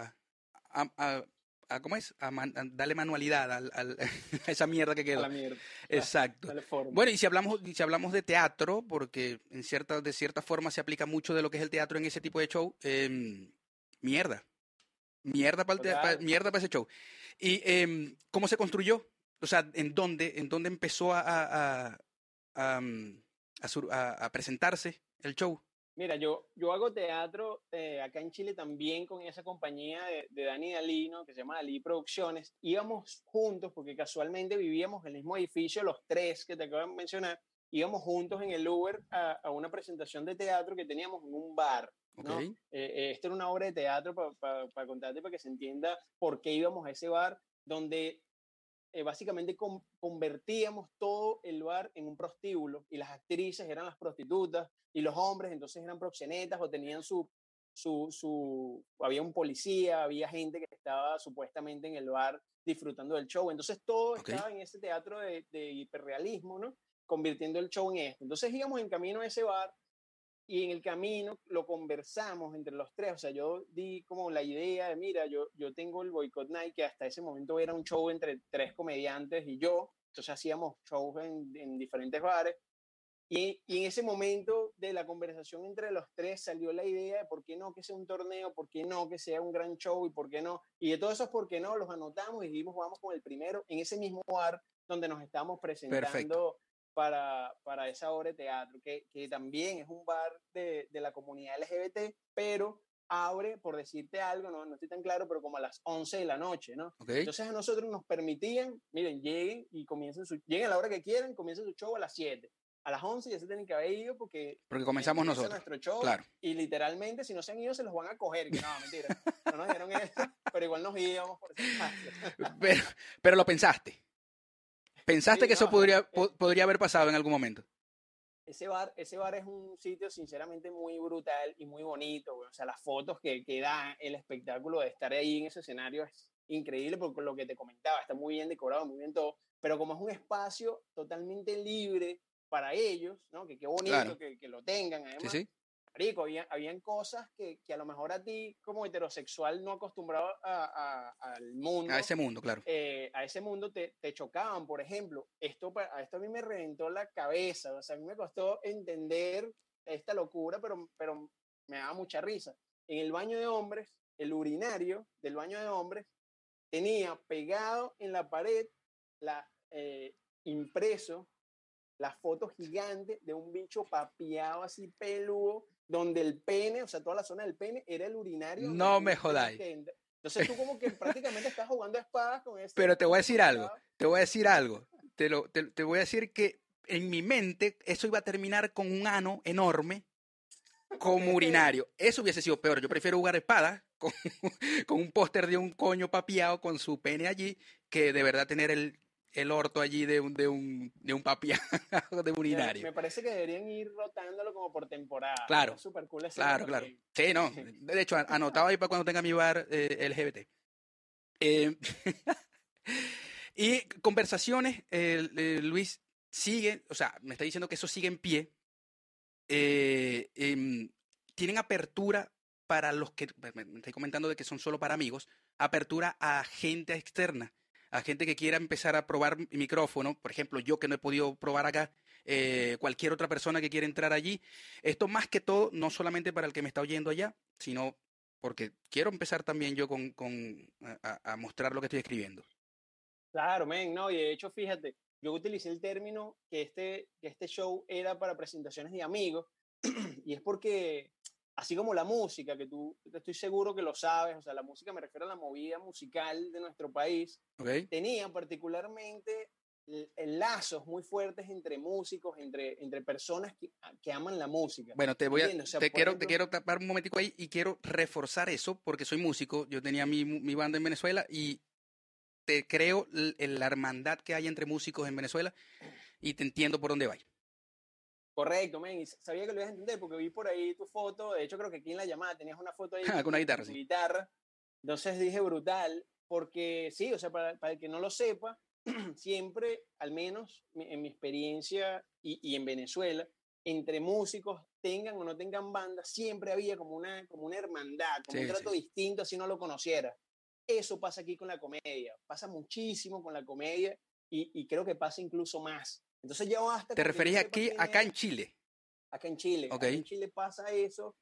a, a, a- ¿Cómo es? A, man- a darle manualidad al- al- a esa mierda que A quedó. la mierda. Exacto. Dale forma. Bueno, y si hablamos, y si hablamos de teatro, porque en cierta, de cierta forma se aplica mucho de lo que es el teatro en ese tipo de show, em, mierda. Mierda para Total. mierda para ese show. ¿Y em, cómo se construyó? O sea, ¿en dónde, en dónde empezó a, a- a presentarse el show? Mira, yo, yo hago teatro eh, acá en Chile también con esa compañía de, de Dani Dalino que se llama Dalí Producciones. Íbamos juntos porque casualmente vivíamos en el mismo edificio, los tres que te acabo de mencionar. Íbamos juntos en el Uber a, a una presentación de teatro que teníamos en un bar. ¿no? Eh, eh, esto era una obra de teatro para contarte, para que se entienda por qué íbamos a ese bar, donde eh, básicamente con- convertíamos todo el bar en un prostíbulo y las actrices eran las prostitutas y los hombres entonces eran proxenetas o tenían su, su, su, había un policía, había gente que estaba supuestamente en el bar disfrutando del show. Entonces todo estaba en ese teatro de, de hiperrealismo, ¿no? Convirtiendo el show en esto. Entonces íbamos en camino a ese bar y en el camino lo conversamos entre los tres. O sea, yo di como la idea de, mira, yo, yo tengo el Boycott Night, que hasta ese momento era un show entre tres comediantes y yo. Entonces hacíamos shows en, en diferentes bares. Y, y en ese momento de la conversación entre los tres salió la idea de por qué no que sea un torneo, por qué no que sea un gran show y por qué no. Y de todos esos por qué no los anotamos y dijimos, vamos con el primero en ese mismo bar donde nos estábamos presentando para, para esa obra de teatro, que, que también es un bar de, de la comunidad LGBT, pero abre, por decirte algo, no, no estoy tan claro, pero como a las 11 de la noche, ¿no? ¿Ok? Entonces a nosotros nos permitían, miren, lleguen y comiencen su, lleguen a la hora que quieran, comiencen su show a las 7. A las 11 ya se tienen que haber ido porque Porque comenzamos nosotros. nuestro show Claro. y literalmente si no se han ido se los van a coger. Que no, mentira. No nos dijeron eso, pero igual nos íbamos por si acaso. Pero, pero lo pensaste. Pensaste Sí, que eso podría, eh, po- podría haber pasado en algún momento. Ese bar, ese bar es un sitio sinceramente muy brutal y muy bonito. güey. O sea, las fotos que, que da el espectáculo de estar ahí en ese escenario es increíble por lo que te comentaba. Está muy bien decorado, muy bien todo. Pero como es un espacio totalmente libre para ellos, ¿no? Que qué bonito Claro. que, que lo tengan. Además, Sí, sí. Marico, había, habían cosas que, que a lo mejor a ti, como heterosexual no acostumbrado a- a- al mundo, A ese mundo, claro. eh, a ese mundo te, te chocaban. Por ejemplo, esto, a esto a mí me reventó la cabeza. O sea, a mí me costó entender esta locura, pero, pero me daba mucha risa. En el baño de hombres, el urinario del baño de hombres tenía pegado en la pared, la, eh, impreso, la foto gigante de un bicho papiado así peludo, donde el pene, o sea, toda la zona del pene era el urinario. No me jodáis. Entonces tú como que prácticamente estás jugando a espadas con ese... Pero te voy a decir algo. Te voy a decir algo. Te, lo, te, te voy a decir que en mi mente eso iba a terminar con un ano enorme como urinario. Eso hubiese sido peor. Yo prefiero jugar espada con, con un póster de un coño papiado con su pene allí que de verdad tener el, el orto allí de un, de un, de un papiado de Me- urinario. Me parece que deberían ir rotándolo como por temporada. Claro, Es súper cool Claro, claro. que- Sí, no. De hecho, an- anotado ahí para cuando tenga mi bar eh, LGBT. Eh, y conversaciones, eh, Luis, sigue, o sea, me está diciendo que eso sigue en pie. Eh, em, tienen apertura para los que, me, me estoy comentando de que son solo para amigos, apertura a gente externa. A gente que quiera empezar a probar mi micrófono, por ejemplo, yo que no he podido probar acá, eh, cualquier otra persona que quiera entrar allí. Esto más que todo, no solamente para el que me está oyendo allá, sino porque quiero empezar también yo con, con a, mostrar lo que estoy escribiendo. Claro, men, no, y de hecho, fíjate, yo utilicé el término que este, que este show era para presentaciones de amigos, y es porque, así como la música, que tú estoy seguro que lo sabes, o sea, la música me refiero a la movida musical de nuestro país, okay. tenía particularmente lazos muy fuertes entre músicos, entre, entre personas que, que aman la música. Bueno, te voy a, o sea, te quiero, ejemplo, te quiero tapar un momentico ahí y quiero reforzar eso porque soy músico, yo tenía mi, mi banda en Venezuela y te creo la hermandad que hay entre músicos en Venezuela y te entiendo por dónde va. Correcto, men, y sabía que lo ibas a entender porque vi por ahí tu foto, de hecho creo que aquí en la llamada tenías una foto ahí con una guitarra, sí. guitarra. Entonces dije brutal, porque sí, o sea, para, para el que no lo sepa, siempre, al menos en mi experiencia y, y, en Venezuela, entre músicos, tengan o no tengan banda, siempre había como una, como una hermandad, como sí, un trato sí. distinto si no lo conociera. Eso pasa aquí con la comedia, pasa muchísimo con la comedia y, y creo que pasa incluso más. Entonces ya basta. ¿Te referís aquí, acá en Chile? Acá en Chile. Okay. Acá en Chile pasa eso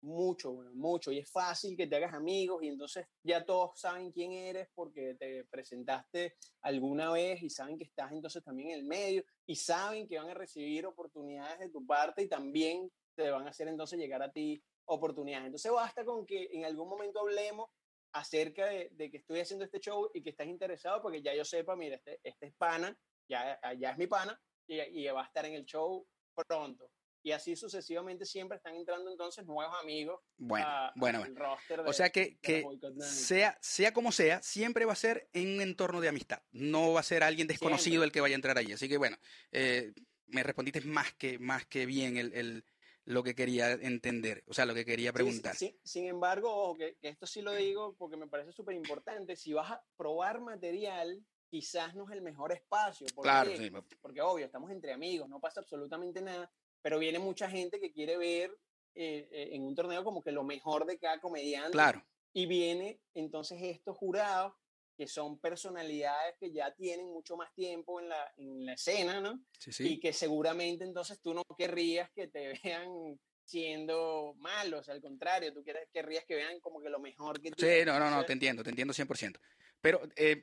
mucho, bueno, mucho. Y es fácil que te hagas amigos y entonces ya todos saben quién eres porque te presentaste alguna vez y saben que estás entonces también en el medio y saben que van a recibir oportunidades de tu parte y también te van a hacer entonces llegar a ti oportunidades. Entonces basta con que en algún momento hablemos acerca de, de que estoy haciendo este show y que estás interesado porque ya yo sepa, mira, este, este es pana, ya, ya es mi pana y, y va a estar en el show pronto. Y así sucesivamente siempre están entrando entonces nuevos amigos bueno, a, bueno, al roster de, o sea que, que sea, sea como sea, siempre va a ser en un entorno de amistad, no va a ser alguien desconocido siempre. el que vaya a entrar ahí, así que bueno, eh, me respondiste más que, más que bien el, el, lo que quería entender, o sea, lo que quería preguntar. Sí, sí, sin embargo, ojo, que, que, esto sí lo digo porque me parece súper importante, si vas a probar material, quizás no es el mejor espacio, porque, claro, sí. porque obvio, estamos entre amigos, no pasa absolutamente nada, pero viene mucha gente que quiere ver eh, eh, en un torneo como que lo mejor de cada comediante. Claro. Y viene entonces estos jurados que son personalidades que ya tienen mucho más tiempo en la, en la escena, ¿no? Sí, sí. Y que seguramente entonces tú no querrías que te vean siendo malos, al contrario, tú querrías que vean como que lo mejor que Sí, no, no, no, te entiendo, te entiendo 100%. Pero eh,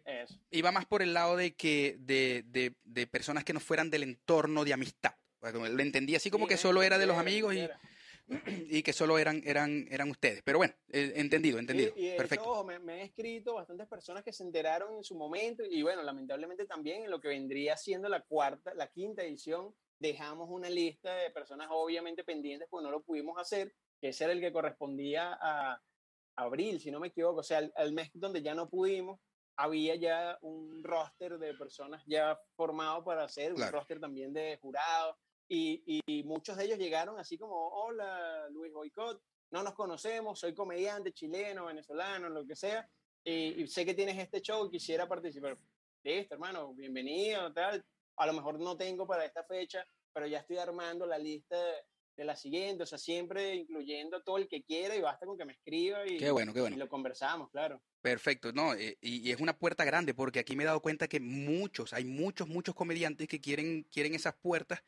iba más por el lado de que de, de, de personas que no fueran del entorno de amistad. Lo entendí así como sí, que solo era de los amigos y, y, que solo eran, eran, eran ustedes. Pero bueno, eh, entendido, entendido. Y, y Perfecto. Hecho, me, me, he escrito bastantes personas que se enteraron en su momento y bueno, lamentablemente también en lo que vendría siendo la cuarta, la quinta edición, dejamos una lista de personas obviamente pendientes porque no lo pudimos hacer, que ese era el que correspondía a abril, si no me equivoco, o sea, al mes donde ya no pudimos, había ya un roster de personas ya formado para hacer, claro. un roster también de jurados, y, y, muchos de ellos llegaron así como, hola Luis Boicot, no nos conocemos, soy comediante chileno, venezolano, lo que sea, y, y, sé que tienes este show quisiera participar. Listo, hermano, bienvenido, tal. A lo mejor no tengo para esta fecha, pero ya estoy armando la lista de, de la siguiente, o sea, siempre incluyendo todo el que quiera y basta con que me escriba y, qué bueno, qué bueno. y lo conversamos, claro. Perfecto, no, eh, y, y, es una puerta grande porque aquí me he dado cuenta que muchos, hay muchos, muchos comediantes que quieren, quieren esas puertas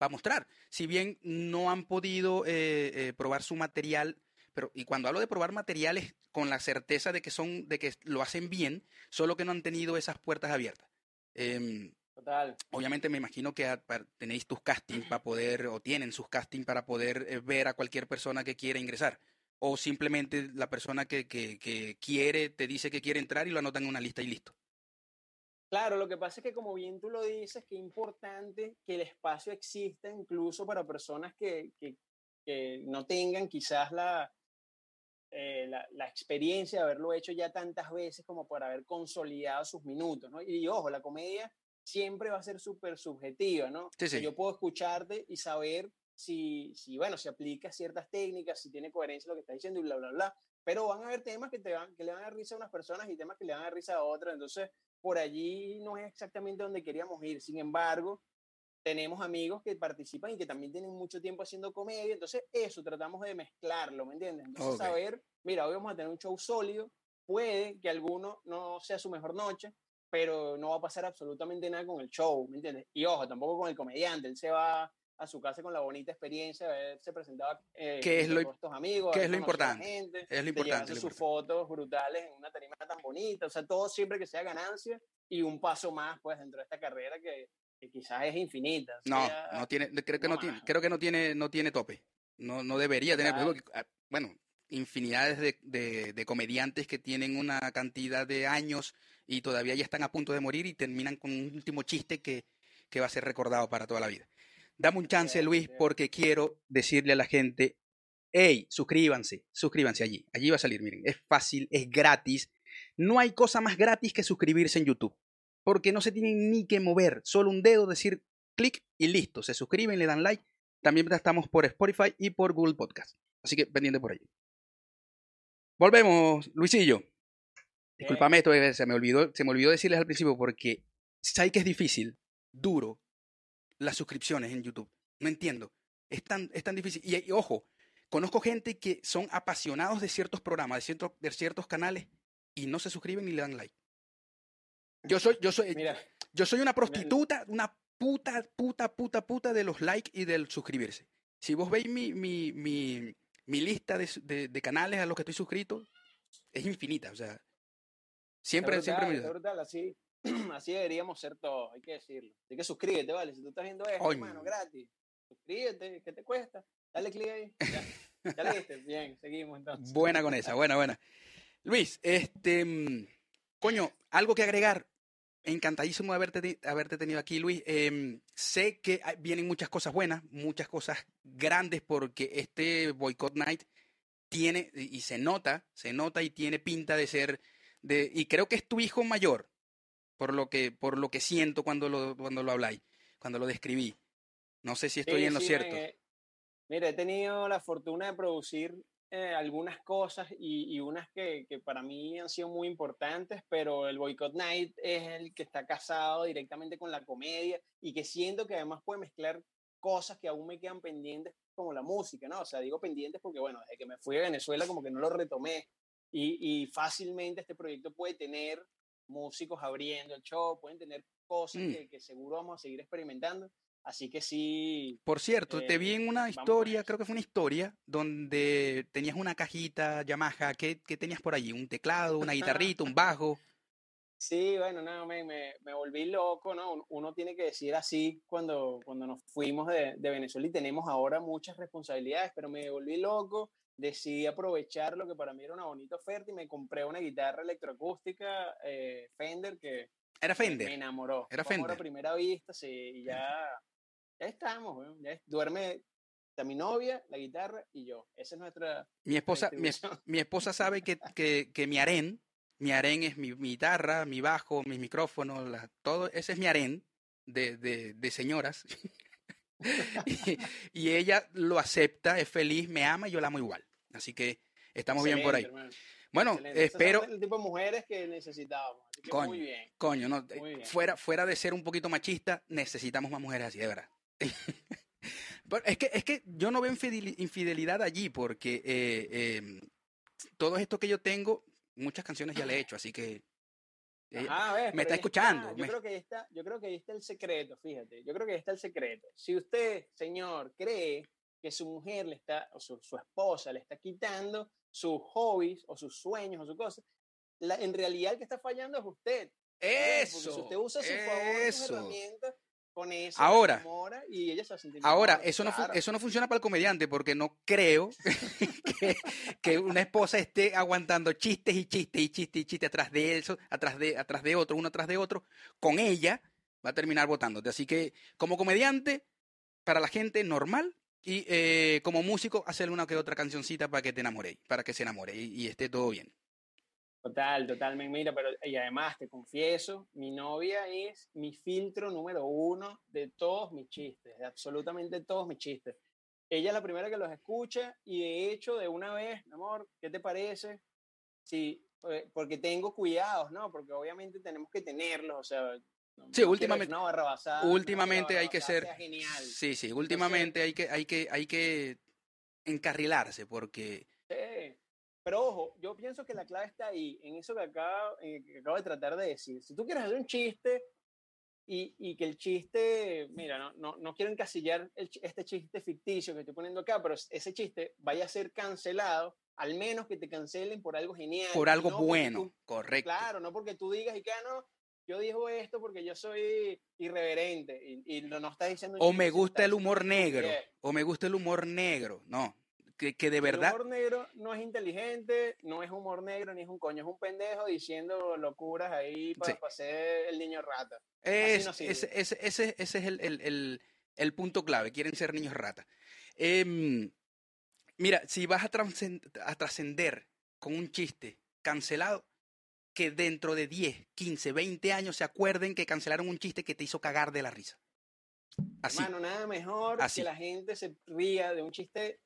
para mostrar. Si bien no han podido eh, eh, probar su material, pero y cuando hablo de probar materiales con la certeza de que son, de que lo hacen bien, solo que no han tenido esas puertas abiertas. Eh, Total. Obviamente me imagino que a, para, tenéis tus castings para poder, o tienen sus castings para poder eh, ver a cualquier persona que quiera ingresar. O simplemente la persona que, que, que quiere te dice que quiere entrar y lo anotan en una lista y listo. Claro, lo que pasa es que como bien tú lo dices, que es importante que el espacio exista incluso para personas que, que, que no tengan quizás la, eh, la, la, experiencia de haberlo hecho ya tantas veces como para haber consolidado sus minutos, ¿no? Y, y ojo, la comedia siempre va a ser súper subjetiva, ¿no? Sí, sí. Yo puedo escucharte y saber si, si, bueno, si aplica ciertas técnicas, si tiene coherencia lo que está diciendo y bla, bla, bla. Pero van a haber temas que, te van, que le van a dar risa a unas personas y temas que le van a dar risa a otras. Entonces, por allí no es exactamente donde queríamos ir. Sin embargo, tenemos amigos que participan y que también tienen mucho tiempo haciendo comedia. Entonces, eso tratamos de mezclarlo, ¿me entiendes? Entonces, okay. saber, mira, hoy vamos a tener un show sólido. Puede que alguno no sea su mejor noche, pero no va a pasar absolutamente nada con el show, ¿me entiendes? Y ojo, tampoco con el comediante, él se va a su casa con la bonita experiencia de haberse presentado eh, ¿Qué es lo, con estos amigos, ¿qué es lo importante? es lo importante. sus fotos brutales en una tarima tan bonita, o sea, todo siempre que sea ganancia y un paso más, pues, dentro de esta carrera que, quizás es infinita. no, no tiene, creo que no, tiene, creo que no tiene, no tiene tope. No, no debería tener, ah, bueno, infinidades de, de, comediantes que tienen una cantidad de años y todavía ya están a punto de morir y terminan con un último chiste que, que va a ser recordado para toda la vida. Dame un chance, Luis, porque quiero decirle a la gente, hey, suscríbanse, suscríbanse allí. Allí va a salir, miren, es fácil, es gratis. No hay cosa más gratis que suscribirse en YouTube, porque no se tienen ni que mover, solo un dedo, decir clic y listo. Se suscriben, le dan like. También estamos por Spotify y por Google Podcast. Así que pendiente por allí. Volvemos, Luisillo. Disculpame esto, eh, se me olvidó, se me olvidó decirles al principio porque sabes que es difícil, duro, las suscripciones en YouTube. No entiendo. Es tan, es tan difícil. Y, ojo, conozco gente que son apasionados de ciertos programas, de ciertos, de ciertos canales y no se suscriben ni le dan like. Yo soy, yo soy, yo soy una prostituta, una puta, puta, puta, puta de los likes y del suscribirse. Si vos veis mi, mi, mi, mi lista de, de, canales a los que estoy suscrito, es infinita. O sea, siempre, siempre me... así, Así deberíamos ser todos, hay que decirlo. Hay que suscríbete, ¿vale? Si tú estás viendo esto, hermano, gratis, suscríbete, ¿qué te cuesta? Dale clic ahí. Ya, ya le diste. Bien, seguimos entonces. Buena con esa, buena, buena. Luis, este. Mm, coño, algo que agregar. Encantadísimo de haberte, haberte tenido aquí, Luis. Em, sé que vienen muchas cosas buenas, muchas cosas grandes, porque este Boycott Night tiene, y se nota, se nota y tiene pinta de ser. De, y creo que es tu hijo mayor, por lo que, por lo que siento cuando lo, cuando lo habláis, cuando lo describí. No sé si estoy en lo cierto. mire, he tenido la fortuna de producir eh, algunas cosas y, y unas que, que, para mí han sido muy importantes, pero el Boycott Night es el que está casado directamente con la comedia y que siento que además puede mezclar cosas que aún me quedan pendientes como la música, ¿no? O sea, digo pendientes porque, bueno, desde que me fui a Venezuela como que no lo retomé y, y fácilmente este proyecto puede tener músicos abriendo el show, pueden tener cosas mm. que, seguro vamos a seguir experimentando. Así que sí. Por cierto, te vi en una eh, historia, creo que fue una historia, donde tenías una cajita Yamaha. ¿Qué, qué tenías por allí? ¿Un teclado, una guitarrita, un bajo? Sí, bueno, no, me, me, me, volví loco, ¿no? Uno tiene que decir así cuando, cuando nos fuimos de, de Venezuela y tenemos ahora muchas responsabilidades, pero me volví loco decidí aprovechar lo que para mí era una bonita oferta y me compré una guitarra electroacústica eh, Fender que era Fender. Me enamoró. Era Fender. a primera vista, sí, y ya, ya estamos, ya duerme mi novia, la guitarra y yo. Esa es nuestra. Mi esposa, mi, esposa sabe que, que, que, mi aren, mi aren es mi, guitarra, mi bajo, mis micrófonos, todo, ese es mi aren de, de, de señoras. y, y, ella lo acepta, es feliz, me ama y yo la amo igual. Así que estamos bien por ahí. Bueno, espero. el tipo de mujeres que necesitábamos. coño, muy bien. Coño, no, Fuera, fuera de ser un poquito machista, necesitamos más mujeres así, de verdad. es, que, es que yo no veo infidelidad allí porque eh, em, todo esto que yo tengo, muchas canciones ya le he hecho, así que me está escuchando. yo, Creo que está, yo creo que ahí está el secreto, fíjate. Yo creo que ahí está el secreto. Si usted, señor, cree que su mujer le está, o su, esposa le está quitando sus hobbies o sus sueños o sus cosas, la, en realidad el que está fallando es usted. Eso. si usted usa su favor, sus herramientas, con eso ahora, y ella se va a Ahora, eso, no eso no funciona para el comediante porque no creo que, que, una esposa esté aguantando chistes y chistes y chistes y chistes atrás de eso, atrás de, atrás de otro, uno atrás de otro. Con ella va a terminar votándote. Así que, como comediante, para la gente normal, y eh, como músico, hacerle una que otra cancioncita para que te enamore, para que se enamore y, esté todo bien. Total, totalmente. Mira, pero y además te confieso, mi novia es mi filtro número uno de todos mis chistes, de absolutamente todos mis chistes. Ella es la primera que los escucha y de hecho, de una vez, mi amor, ¿qué te parece? Sí, eh, porque tengo cuidados, ¿no? Porque obviamente tenemos que tenerlos, o sea, sí, últimamente, últimamente hay que ser Sí, sí, últimamente hay que hay que hay que encarrilarse porque Pero ojo, yo pienso que la clave está ahí, en eso que acabo, que acabo de tratar de decir. Si tú quieres hacer un chiste y, y que el chiste, mira, no, no, no quiero encasillar el, este chiste ficticio que estoy poniendo acá, pero ese chiste vaya a ser cancelado, al menos que te cancelen por algo genial. Por algo bueno, correcto. Claro, no porque tú digas y que ah, no, yo digo esto porque yo soy irreverente y, y no, no estás diciendo... O me gusta el humor negro, o me gusta el humor negro, no. Que, que, de verdad. El humor negro no es inteligente, no es humor negro, ni es un coño, es un pendejo diciendo locuras ahí para, sí. ser el niño rata. Es, no ese, ese, ese, ese, es el, el, el, el, punto clave, quieren ser niños rata. Eh, mira, si vas a trascender con un chiste cancelado, que dentro de 10, 15, 20 años se acuerden que cancelaron un chiste que te hizo cagar de la risa. Así. Hermano, nada mejor así. que la gente se ría de un chiste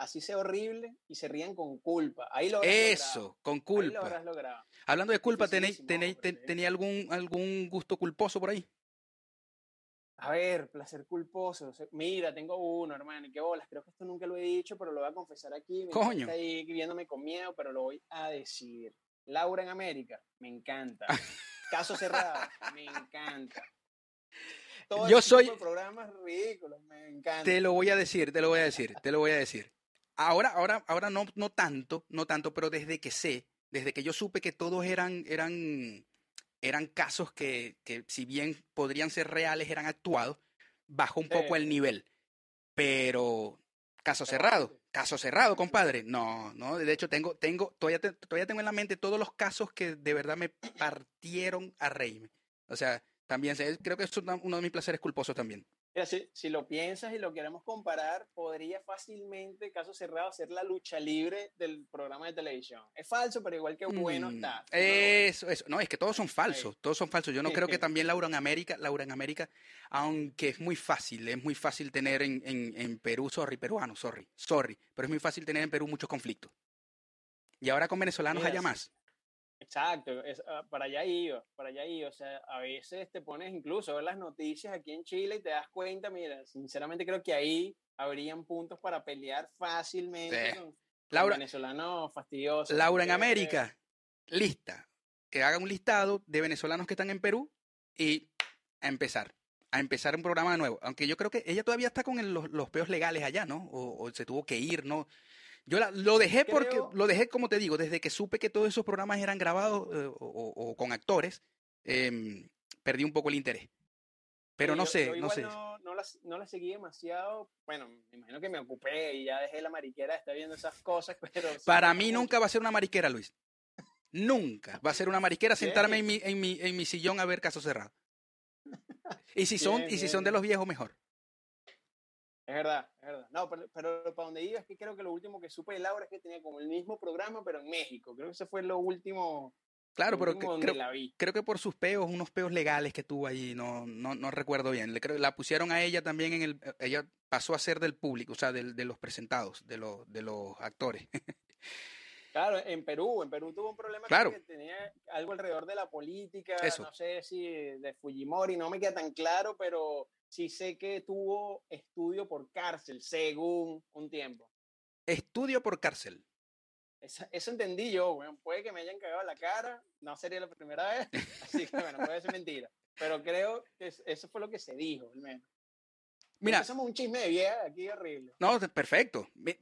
así sea horrible y se rían con culpa. Ahí lo Eso, logrado. con culpa. Ahí lo habrás logrado. Hablando de culpa, ¿tenéis, tenéis, ¿tenía algún, algún gusto culposo por ahí? A ver, placer culposo. Mira, tengo uno, hermano, y qué bolas. Creo que esto nunca lo he dicho, pero lo voy a confesar aquí. Me Coño. Está ahí viéndome con miedo, pero lo voy a decir. Laura en América, me encanta. Caso cerrado, me encanta. Todo Yo soy. programas ridículos, me encanta. Te lo voy a decir, te lo voy a decir, te lo voy a decir. Ahora, ahora, ahora no, no tanto, no tanto, pero desde que sé, desde que yo supe que todos eran, eran, eran casos que, que si bien podrían ser reales, eran actuados, bajó un Sí. poco el nivel. Pero caso cerrado, caso cerrado, compadre. No, no, de hecho tengo, tengo, todavía, te- todavía tengo en la mente todos los casos que de verdad me partieron a reírme. O sea, también creo que es uno de mis placeres culposos también. Mira, si, si lo piensas y lo queremos comparar, podría fácilmente, caso cerrado, ser la lucha libre del programa de televisión. Es falso, pero igual que bueno Mm, está. Eso, eso. No, es que todos son falsos, todos son falsos. Yo no creo que también Laura en América, Laura en América, aunque es muy fácil, es muy fácil tener en, en, en Perú, sorry, peruano, sorry, sorry, pero es muy fácil tener en Perú muchos conflictos. Y ahora con venezolanos Mira, haya más. Exacto, es, ah, para allá iba, para allá iba. O sea, a veces te pones incluso a ver las noticias aquí en Chile y te das cuenta, mira, sinceramente creo que ahí habrían puntos para pelear fácilmente Sí. con, con Laura, venezolanos fastidiosos. Laura en América, lista. Que haga un listado de venezolanos que están en Perú y a empezar. A empezar un programa nuevo. Aunque yo creo que ella todavía está con el- los, los peos legales allá, ¿no? O, o se tuvo que ir, ¿no? Yo la- lo dejé porque, Creo- lo dejé, como te digo, desde que supe que todos esos programas eran grabados eh, o, o- con actores, em, perdí un poco el interés. Pero Sí, no yo- sé, yo no sé. No, no, la, no la seguí demasiado. Bueno, me imagino que me ocupé y ya dejé la mariquera de estar viendo esas cosas, pero... sí Para me mí nunca va a ser una mariquera, Luis. Nunca va a ser una mariquera sentarme en mi, en mi, en mi sillón a ver caso cerrado. Y si son, Bien, y si son de los viejos, mejor. Es verdad, es verdad. No, pero, pero para donde iba es que creo que lo último que supe de Laura es que tenía como el mismo programa, pero en México. Creo que ese fue lo último, Claro, lo pero último que- creo, la vi. creo que por sus peos, unos peos legales que tuvo ahí, no, no, no recuerdo bien. Le creo, la pusieron a ella también en el, ella pasó a ser del público, o sea, del- de los presentados, de los, de los actores. Claro, en Perú, en Perú tuvo un problema Claro. que tenía algo alrededor de la política, Eso. no sé si de Fujimori, no me queda tan claro, pero sí sé que tuvo estudio por cárcel, según un tiempo. Estudio por cárcel. Eso, eso entendí yo, weón. Puede que me hayan cagado la cara, no sería la primera vez, así que bueno, puede ser mentira. Pero creo que es- eso fue lo que se dijo, al menos. Mira, Empezamos un chisme de vieja aquí horrible. no, perfecto. Me-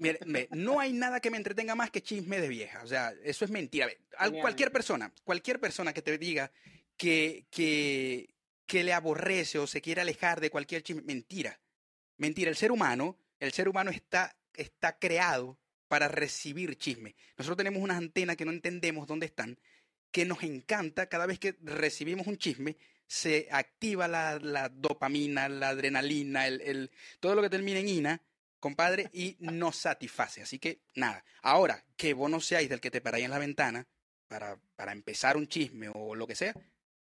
no hay nada que me entretenga más que chisme de vieja. O sea, eso es mentira. Ve, al- Genial. cualquier persona, cualquier persona que te diga que, que, que le aborrece o se quiere alejar de cualquier chisme, mentira. Mentira. El ser humano, el ser humano está, está creado para recibir chisme. Nosotros tenemos unas antenas que no entendemos dónde están, que nos encanta cada vez que recibimos un chisme, se activa la, la dopamina, la adrenalina, el, el- todo lo que termina en ina, compadre, y nos satisface. Así que nada. Ahora, que vos no seáis del que te paráis en la ventana para, para empezar un chisme o lo que sea,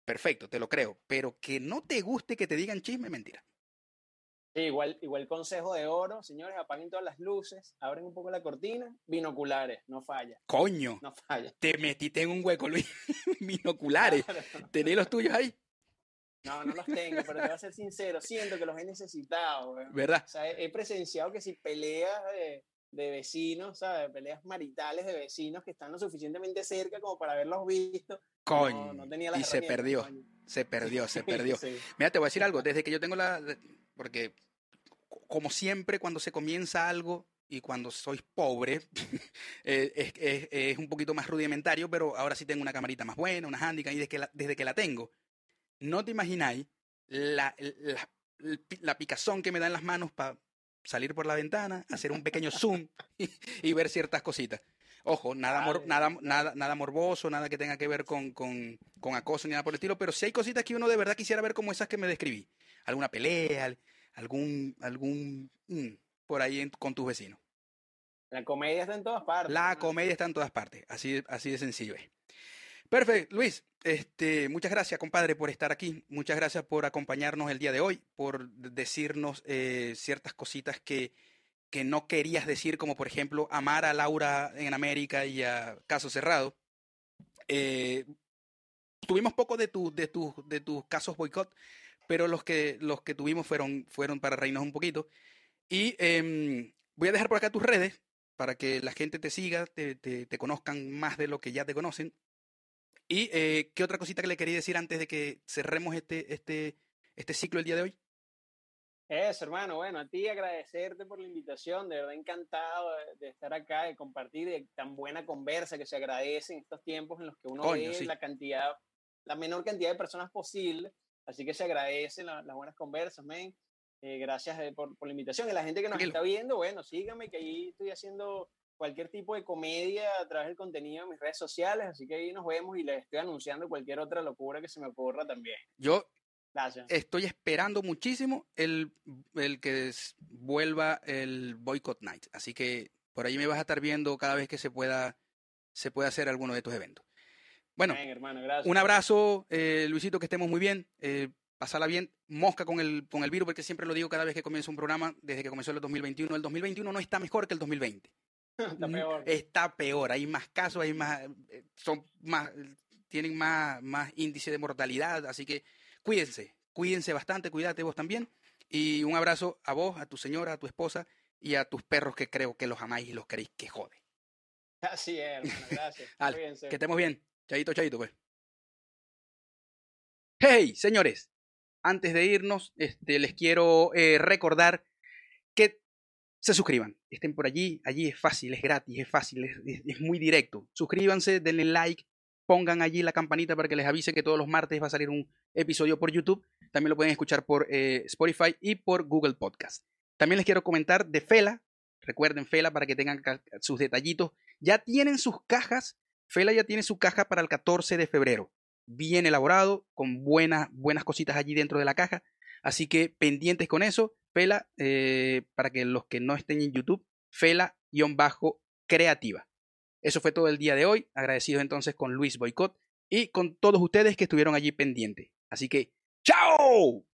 perfecto, te lo creo. Pero que no te guste que te digan chisme, mentira. Sí, igual, igual consejo de oro, señores, apaguen todas las luces, abren un poco la cortina, binoculares, no falla, Coño, no falla. te metiste en un hueco, Luis. Binoculares. Claro. ¿Tenés los tuyos ahí? No, no los tengo, pero te voy a ser sincero, siento que los he necesitado. ¿Verdad? O sea, he, he presenciado que si peleas de, de vecinos, ¿sabes? Peleas maritales de vecinos que están lo suficientemente cerca como para haberlos visto. Coño. y se perdió, se perdió, se perdió. Mira, te voy a decir algo. Desde que yo tengo la. Porque, como siempre, cuando se comienza algo y cuando soy pobre, eh, es, es, un poquito más rudimentario, pero ahora sí tengo una camarita más buena, una handicap, y desde que la, desde que la tengo, no te imagináis la, la, la picazón que me da en las manos para salir por la ventana, hacer un pequeño zoom y, ver ciertas cositas. Ojo, nada, nada, nada, nada morboso, nada que tenga que ver con, con, con, acoso ni nada por el estilo, pero si hay cositas que uno de verdad quisiera ver como esas que me describí. Alguna pelea, algún, algún mm, por ahí con tus vecinos. La comedia está en todas partes. La comedia está en todas partes, así, así de sencillo es. Perfecto, Luis. Este, muchas gracias, compadre, por estar aquí. Muchas gracias por acompañarnos el día de hoy, por decirnos eh, ciertas cositas que, que no querías decir, como por ejemplo amar a Laura en América y a Caso Cerrado. Eh, tuvimos poco de, tu, de, tu, de tus casos boicot, pero los que, los que tuvimos fueron, fueron para reírnos un poquito. Y em, voy a dejar por acá tus redes para que la gente te siga, te, te, te conozcan más de lo que ya te conocen. ¿Y eh, qué otra cosita que le quería decir antes de que cerremos este, este, este ciclo el día de hoy? Eso, hermano. Bueno, a ti agradecerte por la invitación. De verdad, encantado de, estar acá, de compartir de tan buena conversa que se agradece en estos tiempos en los que uno ve la cantidad, la menor cantidad de personas posible. Así que se agradecen las buenas conversas, men. Eh, gracias eh, por, por, la invitación. Y la gente que nos está viendo, bueno, síganme, que ahí estoy haciendo cualquier tipo de comedia a través del contenido de mis redes sociales, así que ahí nos vemos y les estoy anunciando cualquier otra locura que se me ocurra también. Yo estoy esperando muchísimo el, el que vuelva el Boycott Night, así que por ahí me vas a estar viendo cada vez que se pueda, se pueda hacer alguno de estos eventos. Bueno, un abrazo, eh, Luisito, que estemos muy bien. Eh, pasarla bien, mosca con el, con el virus, porque siempre lo digo cada vez que comienzo un programa, desde que comenzó el 2021. El 2021 no está mejor que el 2020. Está peor. Está peor, hay más casos, hay más, eh, son más, tienen más, más índice de mortalidad, así que cuídense, cuídense bastante, cuídate vos también. Y un abrazo a vos, a tu señora, a tu esposa y a tus perros que creo que los amáis y los queréis que jode. Así es, hermano, gracias. que estemos bien. Chadito, chadito, pues. Hey, señores, antes de irnos, este, les quiero eh, recordar se suscriban, estén por allí, allí es fácil, es gratis, es fácil, es, muy directo. Suscríbanse, denle like, pongan allí la campanita para que les avise que todos los martes va a salir un episodio por YouTube. También lo pueden escuchar por eh, Spotify y por Google Podcast. También les quiero comentar de Fela. Recuerden Fela para que tengan sus detallitos. Ya tienen sus cajas. Fela ya tiene su caja para el 14 de febrero. Bien elaborado, con buenas, buenas cositas allí dentro de la caja. Así que pendientes con eso. Fela, eh, para que los que no estén en YouTube, Fela-creativa. Eso fue todo el día de hoy. Agradecidos entonces con Luis Boicot y con todos ustedes que estuvieron allí pendientes. Así que, ¡chao!